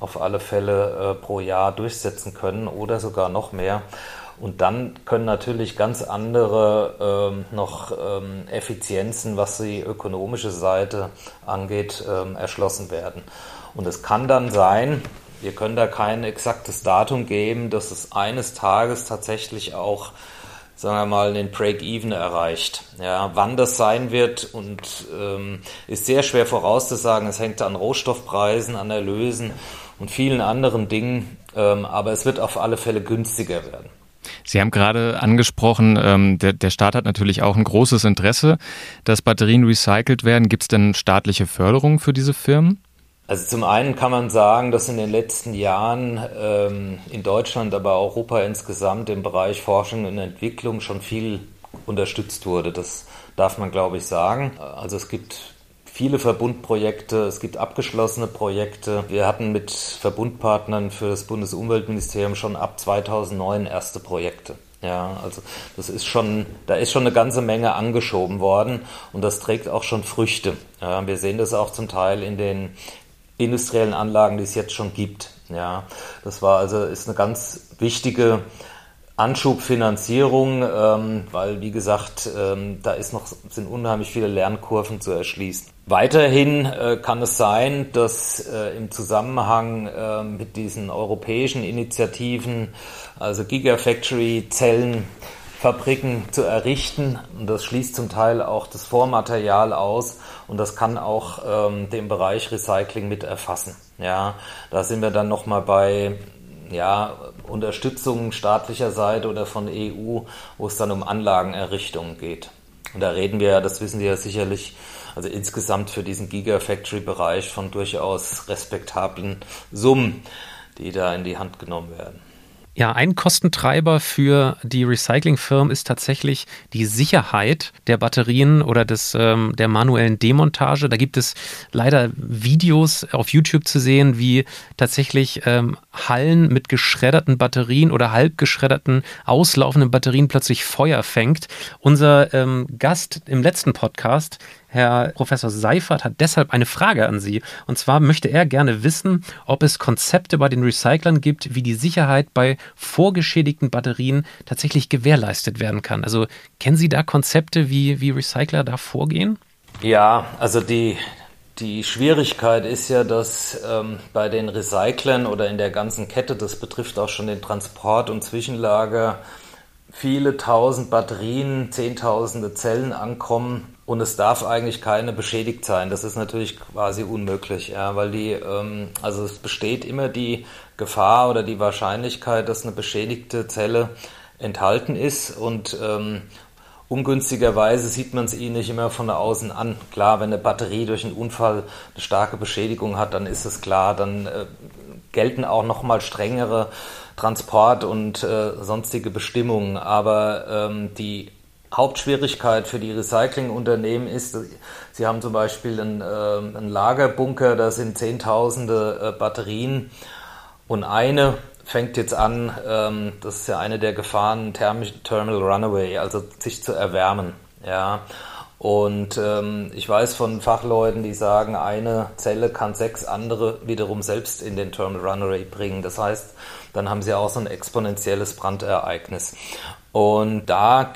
Speaker 4: auf alle Fälle äh, pro Jahr durchsetzen können oder sogar noch mehr. Und dann können natürlich ganz andere ähm, noch ähm, Effizienzen, was die ökonomische Seite angeht, ähm, erschlossen werden. Und es kann dann sein, wir können da kein exaktes Datum geben, dass es eines Tages tatsächlich auch, sagen wir mal, den Break-Even erreicht. Ja, wann das sein wird und ähm, ist sehr schwer vorauszusagen. Es hängt an Rohstoffpreisen, an Erlösen und vielen anderen Dingen. Ähm, aber es wird auf alle Fälle günstiger werden.
Speaker 3: Sie haben gerade angesprochen, ähm, der, der Staat hat natürlich auch ein großes Interesse, dass Batterien recycelt werden. Gibt es denn staatliche Förderung für diese Firmen?
Speaker 4: Also zum einen kann man sagen, dass in den letzten Jahren ähm, in Deutschland, aber Europa insgesamt im Bereich Forschung und Entwicklung schon viel unterstützt wurde. Das darf man, glaube ich, sagen. Also es gibt viele Verbundprojekte, es gibt abgeschlossene Projekte. Wir hatten mit Verbundpartnern für das Bundesumweltministerium schon ab 2009 erste Projekte. Ja, also das ist schon, da ist schon eine ganze Menge angeschoben worden und das trägt auch schon Früchte. Ja, wir sehen das auch zum Teil in den industriellen Anlagen, die es jetzt schon gibt. Ja, das war also ist eine ganz wichtige Anschubfinanzierung, ähm, weil wie gesagt, ähm, da ist noch sind unheimlich viele Lernkurven zu erschließen. Weiterhin äh, kann es sein, dass äh, im Zusammenhang äh, mit diesen europäischen Initiativen, also Gigafactory-Zellen, Fabriken zu errichten. Und das schließt zum Teil auch das Vormaterial aus und das kann auch ähm, den Bereich Recycling mit erfassen. Ja, da sind wir dann nochmal bei ja, Unterstützung staatlicher Seite oder von EU, wo es dann um Anlagenerrichtungen geht. Und da reden wir, das wissen Sie ja sicherlich, also insgesamt für diesen Gigafactory-Bereich von durchaus respektablen Summen, die da in die Hand genommen werden.
Speaker 2: Ja, ein Kostentreiber für die Recyclingfirmen ist tatsächlich die Sicherheit der Batterien oder des, ähm, der manuellen Demontage. Da gibt es leider Videos auf YouTube zu sehen, wie tatsächlich ähm, Hallen mit geschredderten Batterien oder halb geschredderten, auslaufenden Batterien plötzlich Feuer fängt. Unser ähm, Gast im letzten Podcast Herr Professor Seifert hat deshalb eine Frage an Sie. Und zwar möchte er gerne wissen, ob es Konzepte bei den Recyclern gibt, wie die Sicherheit bei vorgeschädigten Batterien tatsächlich gewährleistet werden kann. Also kennen Sie da Konzepte, wie, wie Recycler da vorgehen?
Speaker 4: Ja, also die, die Schwierigkeit ist ja, dass ähm, bei den Recyclern oder in der ganzen Kette, das betrifft auch schon den Transport und Zwischenlager, viele tausend Batterien, zehntausende Zellen ankommen und es darf eigentlich keine beschädigt sein. Das ist natürlich quasi unmöglich, ja, weil die, ähm, also es besteht immer die Gefahr oder die Wahrscheinlichkeit, dass eine beschädigte Zelle enthalten ist und ähm, ungünstigerweise sieht man es ihnen nicht immer von außen an. Klar, wenn eine Batterie durch einen Unfall eine starke Beschädigung hat, dann ist es klar, dann äh, gelten auch noch mal strengere Transport und äh, sonstige Bestimmungen. Aber ähm, die Hauptschwierigkeit für die Recyclingunternehmen ist, sie haben zum Beispiel einen, äh, einen Lagerbunker, da sind Zehntausende äh, Batterien und eine fängt jetzt an, ähm, das ist ja eine der Gefahren, Thermal Runaway, also sich zu erwärmen. Ja. Und ähm, ich weiß von Fachleuten, die sagen, eine Zelle kann sechs andere wiederum selbst in den Thermal Runaway bringen. Das heißt, dann haben sie auch so ein exponentielles Brandereignis. Und da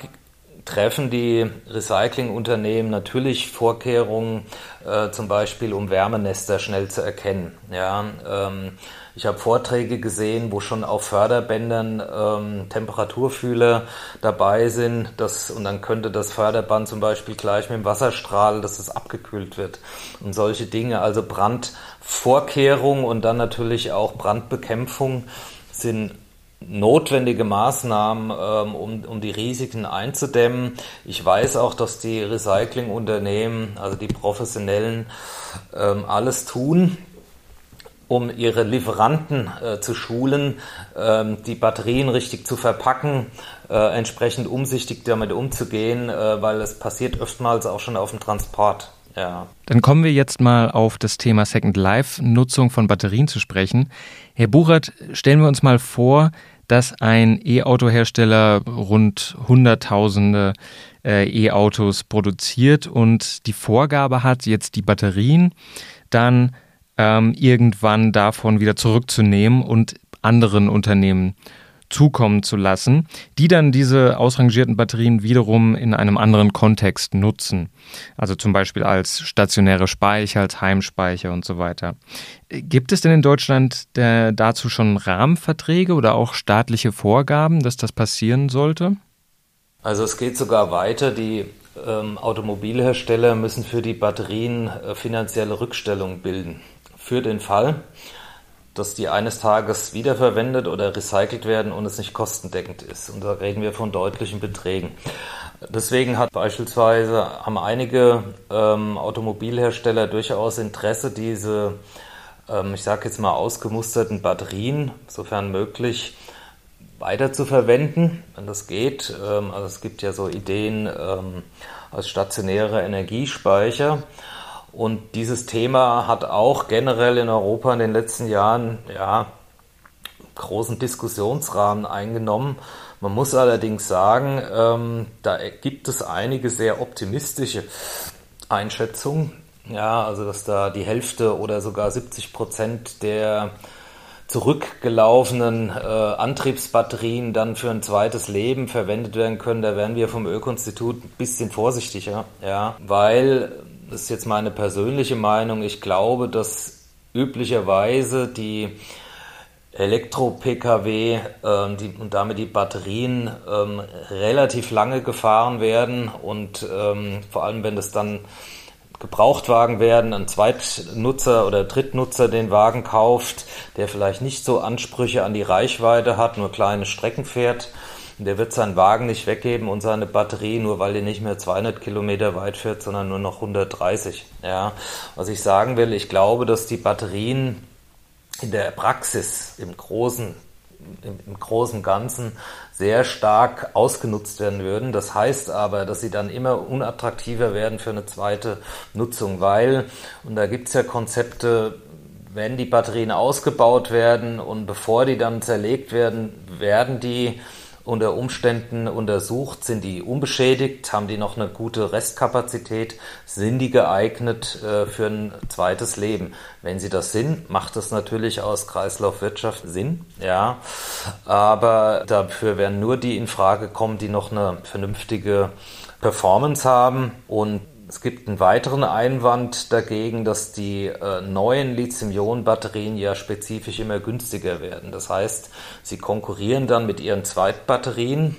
Speaker 4: treffen die Recyclingunternehmen natürlich Vorkehrungen, äh, zum Beispiel um Wärmenester schnell zu erkennen. Ja, ähm, ich habe Vorträge gesehen, wo schon auf Förderbändern ähm, Temperaturfühler dabei sind, dass, und dann könnte das Förderband zum Beispiel gleich mit dem Wasserstrahl, dass es abgekühlt wird und solche Dinge. Also Brandvorkehrung und dann natürlich auch Brandbekämpfung sind notwendige Maßnahmen, ähm, um, um die Risiken einzudämmen. Ich weiß auch, dass die Recyclingunternehmen, also die Professionellen, ähm, alles tun, um ihre Lieferanten äh, zu schulen, ähm, die Batterien richtig zu verpacken, äh, entsprechend umsichtig damit umzugehen, äh, weil es passiert oftmals auch schon auf dem Transport. Ja.
Speaker 3: Dann kommen wir jetzt mal auf das Thema Second Life, Nutzung von Batterien zu sprechen. Herr Buchert, stellen wir uns mal vor, dass ein E-Auto-Hersteller rund Hunderttausende äh, E-Autos produziert und die Vorgabe hat, jetzt die Batterien dann ähm, irgendwann davon wieder zurückzunehmen und anderen Unternehmen zukommen zu lassen, die dann diese ausrangierten Batterien wiederum in einem anderen Kontext nutzen. Also zum Beispiel als stationäre Speicher, als Heimspeicher und so weiter. Gibt es denn in Deutschland der, dazu schon Rahmenverträge oder auch staatliche Vorgaben, dass das passieren sollte?
Speaker 4: Also es geht sogar weiter. Die ähm, Automobilhersteller müssen für die Batterien äh, finanzielle Rückstellungen bilden. Für den Fall, dass die eines Tages wiederverwendet oder recycelt werden und es nicht kostendeckend ist. Und da reden wir von deutlichen Beträgen. Deswegen hat beispielsweise haben einige ähm, Automobilhersteller durchaus Interesse, diese, ähm, ich sage jetzt mal, ausgemusterten Batterien, sofern möglich, weiter zu verwenden, wenn das geht. Ähm, also es gibt ja so Ideen ähm, als stationäre Energiespeicher. Und dieses Thema hat auch generell in Europa in den letzten Jahren ja, großen Diskussionsrahmen eingenommen. Man muss allerdings sagen, ähm, da gibt es einige sehr optimistische Einschätzungen. Ja, also dass da die Hälfte oder sogar 70 Prozent der zurückgelaufenen äh, Antriebsbatterien dann für ein zweites Leben verwendet werden können. Da werden wir vom Öko-Institut ein bisschen vorsichtiger, ja, weil ist jetzt meine persönliche Meinung, ich glaube, dass üblicherweise die Elektro-Pkw ähm, die, und damit die Batterien ähm, relativ lange gefahren werden und ähm, vor allem, wenn es dann Gebrauchtwagen werden, ein Zweitnutzer oder Drittnutzer den Wagen kauft, der vielleicht nicht so Ansprüche an die Reichweite hat, nur kleine Strecken fährt, der wird seinen Wagen nicht weggeben und seine Batterie, nur weil die nicht mehr 200 Kilometer weit fährt, sondern nur noch 130. Ja, was ich sagen will, ich glaube, dass die Batterien in der Praxis im großen im, im großen Ganzen sehr stark ausgenutzt werden würden. Das heißt aber, dass sie dann immer unattraktiver werden für eine zweite Nutzung, weil, und da gibt es ja Konzepte, wenn die Batterien ausgebaut werden und bevor die dann zerlegt werden, werden die unter Umständen untersucht, sind die unbeschädigt, haben die noch eine gute Restkapazität, sind die geeignet äh, für ein zweites Leben. Wenn sie das sind, macht es natürlich aus Kreislaufwirtschaft Sinn, ja. Aber dafür werden nur die in Frage kommen, die noch eine vernünftige Performance haben und es gibt einen weiteren Einwand dagegen, dass die äh, neuen Lithium-Ionen-Batterien ja spezifisch immer günstiger werden. Das heißt, sie konkurrieren dann mit ihren Zweitbatterien,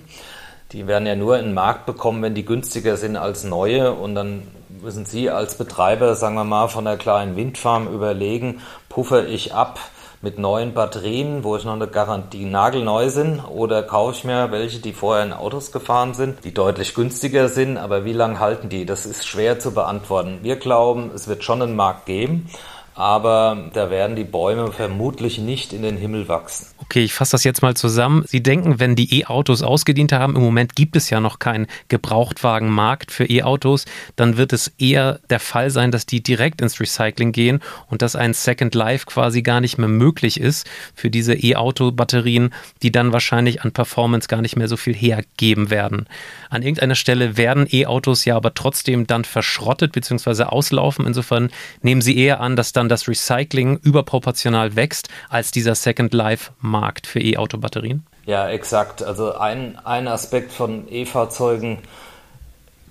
Speaker 4: die werden ja nur in den Markt bekommen, wenn die günstiger sind als neue und dann müssen Sie als Betreiber, sagen wir mal, von einer kleinen Windfarm überlegen, puffer ich ab mit neuen Batterien, wo ich noch eine Garantie nagelneu sind, oder kaufe ich mir welche, die vorher in Autos gefahren sind, die deutlich günstiger sind, aber wie lange halten die? Das ist schwer zu beantworten. Wir glauben, es wird schon einen Markt geben, aber da werden die Bäume vermutlich nicht in den Himmel wachsen.
Speaker 2: Okay, ich fasse das jetzt mal zusammen. Sie denken, wenn die E-Autos ausgedient haben, im Moment gibt es ja noch keinen Gebrauchtwagenmarkt für E-Autos, dann wird es eher der Fall sein, dass die direkt ins Recycling gehen und dass ein Second Life quasi gar nicht mehr möglich ist für diese E-Auto-Batterien, die dann wahrscheinlich an Performance gar nicht mehr so viel hergeben werden. An irgendeiner Stelle werden E-Autos ja aber trotzdem dann verschrottet bzw. auslaufen. Insofern nehmen Sie eher an, dass dann das Recycling überproportional wächst als dieser Second Life-Markt. Markt für E-Auto-Batterien?
Speaker 4: Ja, exakt. Also ein, ein Aspekt von E-Fahrzeugen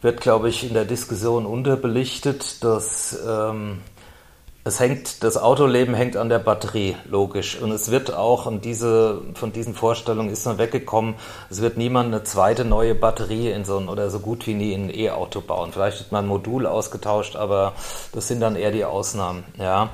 Speaker 4: wird, glaube ich, in der Diskussion unterbelichtet, dass ähm, es hängt, das Autoleben hängt an der Batterie, logisch. Und es wird auch, und diese, von diesen Vorstellungen ist man weggekommen, es wird niemand eine zweite neue Batterie in so ein, oder so gut wie nie in ein E-Auto bauen. Vielleicht wird man ein Modul ausgetauscht, aber das sind dann eher die Ausnahmen, ja.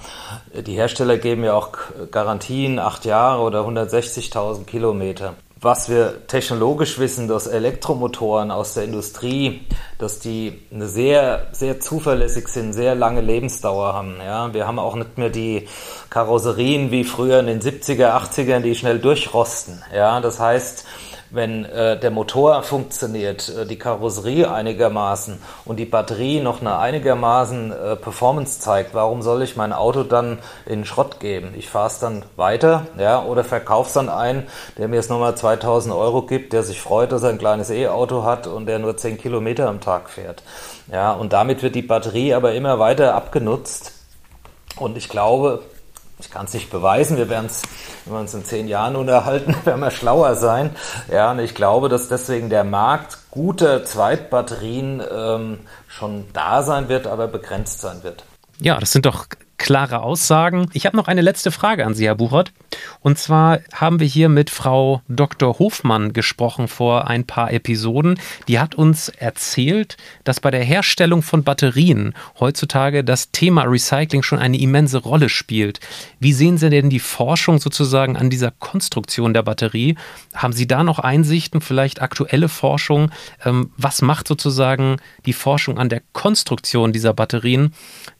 Speaker 4: Die Hersteller geben ja auch Garantien, acht Jahre oder 160.000 Kilometer was wir technologisch wissen, dass Elektromotoren aus der Industrie, dass die eine sehr, sehr zuverlässig sind, sehr lange Lebensdauer haben. Ja, wir haben auch nicht mehr die Karosserien wie früher in den 70er, 80ern, die schnell durchrosten. Ja, das heißt, wenn äh, der Motor funktioniert, äh, die Karosserie einigermaßen und die Batterie noch eine einigermaßen äh, Performance zeigt, warum soll ich mein Auto dann in Schrott geben? Ich fahre es dann weiter, ja, oder verkaufe es dann einen, der mir jetzt nochmal 2000 Euro gibt, der sich freut, dass er ein kleines E-Auto hat und der nur 10 Kilometer am Tag fährt. Ja, und damit wird die Batterie aber immer weiter abgenutzt. Und ich glaube, ich kann es nicht beweisen, wir werden es, wenn wir uns in zehn Jahren unterhalten, *laughs* werden wir schlauer sein. Ja, und ich glaube, dass deswegen der Markt guter Zweitbatterien ähm, schon da sein wird, aber begrenzt sein wird.
Speaker 2: Ja, das sind doch klare Aussagen. Ich habe noch eine letzte Frage an Sie, Herr Buchert. Und zwar haben wir hier mit Frau Dr. Hofmann gesprochen vor ein paar Episoden. Die hat uns erzählt, dass bei der Herstellung von Batterien heutzutage das Thema Recycling schon eine immense Rolle spielt. Wie sehen Sie denn die Forschung sozusagen an dieser Konstruktion der Batterie? Haben Sie da noch Einsichten, vielleicht aktuelle Forschung? Ähm, was macht sozusagen die Forschung an der Konstruktion dieser Batterien?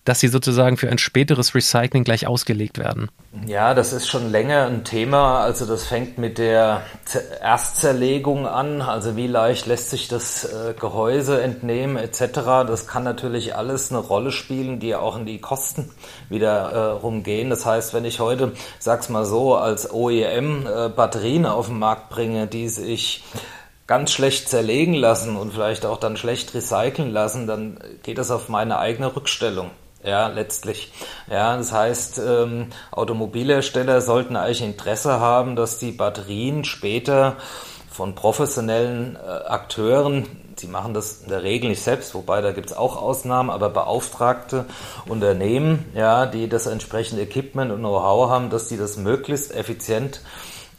Speaker 2: dass sie sozusagen für ein späteres Recycling gleich ausgelegt werden?
Speaker 4: Ja, das ist schon länger ein Thema. Also das fängt mit der Erstzerlegung an. Also wie leicht lässt sich das äh, Gehäuse entnehmen etc. Das kann natürlich alles eine Rolle spielen, die auch in die Kosten wieder äh, rumgehen. Das heißt, wenn ich heute, sag's mal so, als OEM äh, Batterien auf den Markt bringe, die sich ganz schlecht zerlegen lassen und vielleicht auch dann schlecht recyceln lassen, dann geht das auf meine eigene Rückstellung. Ja, letztlich. Ja, das heißt, ähm, Automobilhersteller sollten eigentlich Interesse haben, dass die Batterien später von professionellen äh, Akteuren, sie machen das in der Regel nicht selbst, wobei da gibt es auch Ausnahmen, aber beauftragte Unternehmen, ja, die das entsprechende Equipment und Know-how haben, dass die das möglichst effizient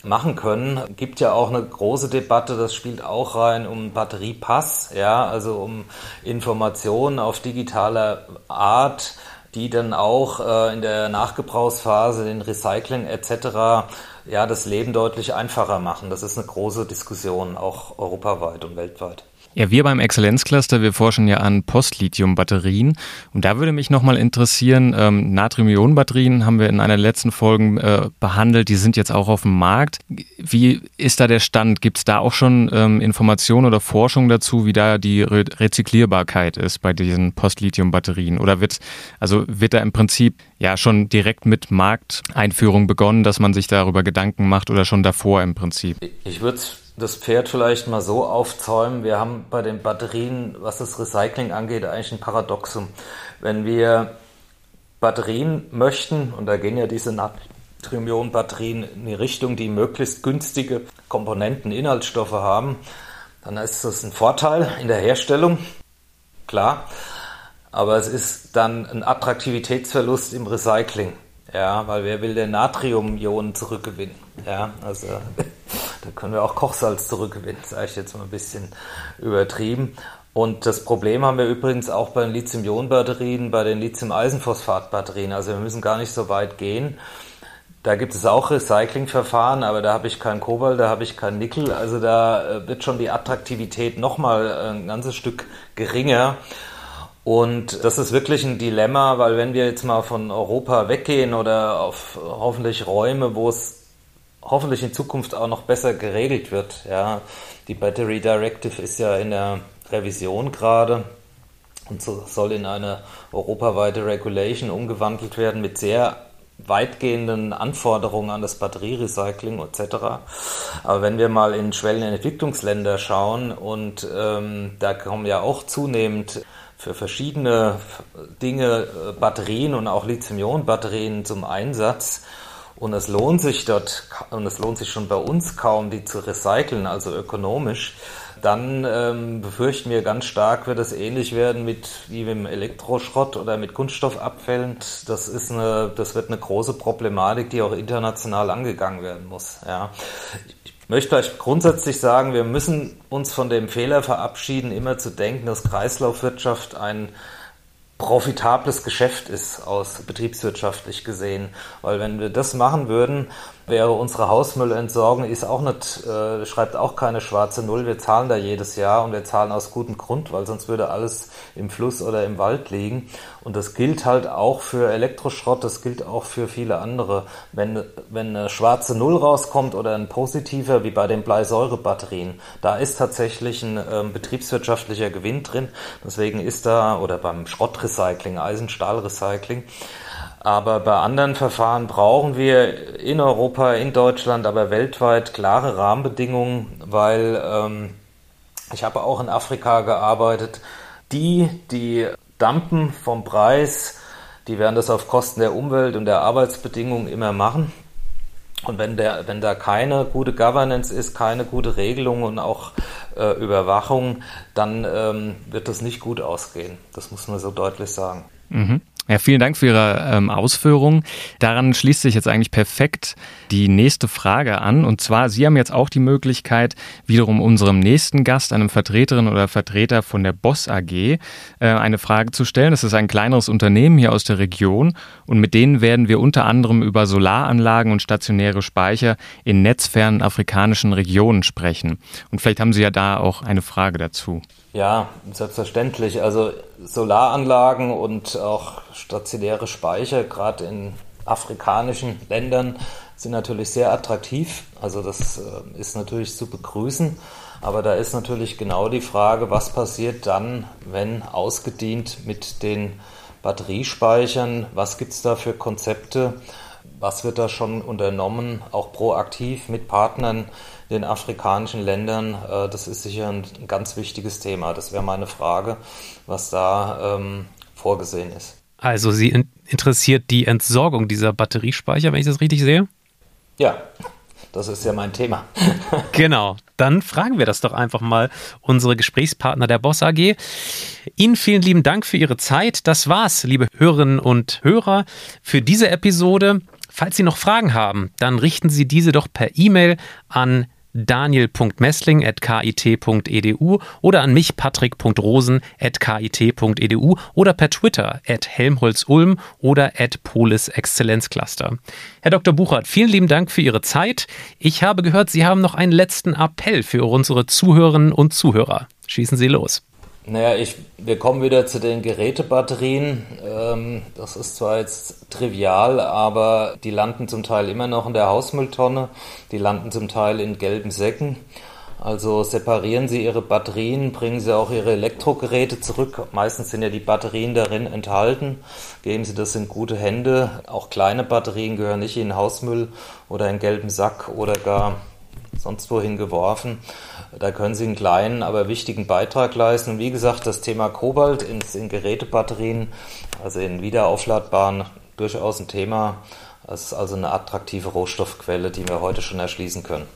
Speaker 4: machen können. Gibt ja auch eine große Debatte, das spielt auch rein um Batteriepass, ja, also um Informationen auf digitaler Art, die dann auch äh, in der Nachgebrauchsphase, den Recycling etc. ja das Leben deutlich einfacher machen. Das ist eine große Diskussion, auch europaweit und weltweit.
Speaker 3: Ja, wir beim Exzellenzcluster, wir forschen ja an Postlithium-Batterien. Und da würde mich nochmal interessieren, ähm, Natrium-Ionen-Batterien haben wir in einer der letzten Folgen äh, behandelt, die sind jetzt auch auf dem Markt. Wie ist da der Stand? Gibt es da auch schon ähm, Informationen oder Forschung dazu, wie da die Re Rezyklierbarkeit ist bei diesen Postlithium-Batterien? Oder wird, also wird da im Prinzip ja schon direkt mit Markteinführung begonnen, dass man sich darüber Gedanken macht oder schon davor im Prinzip?
Speaker 4: Ich würde das Pferd vielleicht mal so aufzäumen. Wir haben bei den Batterien, was das Recycling angeht, eigentlich ein Paradoxum. Wenn wir Batterien möchten, und da gehen ja diese Natrium-Ionen-Batterien in die Richtung, die möglichst günstige Komponenten, Inhaltsstoffe haben, dann ist das ein Vorteil in der Herstellung, klar. Aber es ist dann ein Attraktivitätsverlust im Recycling. Ja, weil wer will denn Natriumionen zurückgewinnen? Ja, also *laughs* da können wir auch Kochsalz zurückgewinnen, sage ich jetzt mal ein bisschen übertrieben. Und das Problem haben wir übrigens auch bei den Lithium-Ionen-Batterien, bei den Lithium-Eisenphosphat-Batterien. Also wir müssen gar nicht so weit gehen. Da gibt es auch Recyclingverfahren, aber da habe ich kein Kobalt, da habe ich kein Nickel. Also da äh, wird schon die Attraktivität nochmal äh, ein ganzes Stück geringer. Und das ist wirklich ein Dilemma, weil wenn wir jetzt mal von Europa weggehen oder auf hoffentlich Räume, wo es hoffentlich in Zukunft auch noch besser geregelt wird, ja, die Battery Directive ist ja in der Revision gerade und so soll in eine europaweite Regulation umgewandelt werden mit sehr weitgehenden Anforderungen an das Batterierecycling etc. Aber wenn wir mal in Schwellen- und Entwicklungsländer schauen und ähm, da kommen ja auch zunehmend für verschiedene Dinge äh, Batterien und auch Lithium-Ionen-Batterien zum Einsatz. Und es lohnt sich dort, und es lohnt sich schon bei uns kaum, die zu recyceln, also ökonomisch. Dann ähm, befürchten wir ganz stark, wird es ähnlich werden mit wie mit dem Elektroschrott oder mit Kunststoffabfällen. Das ist eine, das wird eine große Problematik, die auch international angegangen werden muss. Ja möchte vielleicht grundsätzlich sagen, wir müssen uns von dem Fehler verabschieden, immer zu denken, dass Kreislaufwirtschaft ein profitables Geschäft ist aus betriebswirtschaftlich gesehen. Weil wenn wir das machen würden, wäre unsere Hausmüllentsorgung ist auch nicht, äh, schreibt auch keine schwarze Null. Wir zahlen da jedes Jahr und wir zahlen aus gutem Grund, weil sonst würde alles im Fluss oder im Wald liegen. Und das gilt halt auch für Elektroschrott, das gilt auch für viele andere. Wenn, wenn eine schwarze Null rauskommt oder ein positiver, wie bei den Bleisäurebatterien, da ist tatsächlich ein ähm, betriebswirtschaftlicher Gewinn drin. Deswegen ist da, oder beim Schrottrecycling, Eisenstahlrecycling, aber bei anderen Verfahren brauchen wir in Europa, in Deutschland, aber weltweit klare Rahmenbedingungen, weil ähm, ich habe auch in Afrika gearbeitet. Die, die dampen vom Preis, die werden das auf Kosten der Umwelt und der Arbeitsbedingungen immer machen. Und wenn, der, wenn da keine gute Governance ist, keine gute Regelung und auch äh, Überwachung, dann ähm, wird das nicht gut ausgehen. Das muss man so deutlich sagen.
Speaker 3: Mhm. Ja, vielen Dank für Ihre ähm, Ausführungen. Daran schließt sich jetzt eigentlich perfekt die nächste Frage an. Und zwar, Sie haben jetzt auch die Möglichkeit, wiederum unserem nächsten Gast, einem Vertreterin oder Vertreter von der Boss AG, äh, eine Frage zu stellen. Das ist ein kleineres Unternehmen hier aus der Region und mit denen werden wir unter anderem über Solaranlagen und stationäre Speicher in netzfernen afrikanischen Regionen sprechen. Und vielleicht haben Sie ja da auch eine Frage dazu.
Speaker 4: Ja, selbstverständlich. Also Solaranlagen und auch stationäre Speicher, gerade in afrikanischen Ländern, sind natürlich sehr attraktiv. Also das äh, ist natürlich zu begrüßen. Aber da ist natürlich genau die Frage, was passiert dann, wenn ausgedient mit den Batteriespeichern? Was gibt es da für Konzepte? Was wird da schon unternommen, auch proaktiv mit Partnern den afrikanischen Ländern? Äh, das ist sicher ein ganz wichtiges Thema. Das wäre meine Frage, was da ähm, vorgesehen ist.
Speaker 2: Also Sie interessiert die Entsorgung dieser Batteriespeicher, wenn ich das richtig sehe?
Speaker 4: Ja, das ist ja mein Thema. *laughs*
Speaker 2: genau, dann fragen wir das doch einfach mal unsere Gesprächspartner der Boss AG. Ihnen vielen lieben Dank für Ihre Zeit. Das war's, liebe Hörerinnen und Hörer, für diese Episode. Falls Sie noch Fragen haben, dann richten Sie diese doch per E-Mail an daniel.messling.kit.edu oder an mich patrick.rosen.kit.edu oder per Twitter at helmholtz-ulm oder at polis. Herr Dr. Buchert, vielen lieben Dank für Ihre Zeit. Ich habe gehört, Sie haben noch einen letzten Appell für unsere Zuhörerinnen und Zuhörer. Schießen Sie los.
Speaker 4: Naja, ich, wir kommen wieder zu den Gerätebatterien. Ähm, das ist zwar jetzt trivial, aber die landen zum Teil immer noch in der Hausmülltonne, die landen zum Teil in gelben Säcken. Also separieren Sie Ihre Batterien, bringen Sie auch Ihre Elektrogeräte zurück. Meistens sind ja die Batterien darin enthalten. Geben Sie das in gute Hände. Auch kleine Batterien gehören nicht in Hausmüll oder in gelben Sack oder gar sonst wohin geworfen. Da können Sie einen kleinen, aber wichtigen Beitrag leisten. Und wie gesagt, das Thema Kobalt in, in Gerätebatterien, also in wiederaufladbaren, durchaus ein Thema. Das ist also eine attraktive Rohstoffquelle, die wir heute schon erschließen können.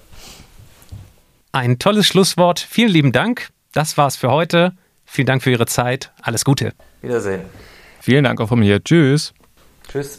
Speaker 2: Ein tolles Schlusswort. Vielen lieben Dank. Das war's für heute. Vielen Dank für Ihre Zeit. Alles Gute.
Speaker 4: Wiedersehen.
Speaker 3: Vielen Dank auch von mir. Tschüss.
Speaker 4: Tschüss.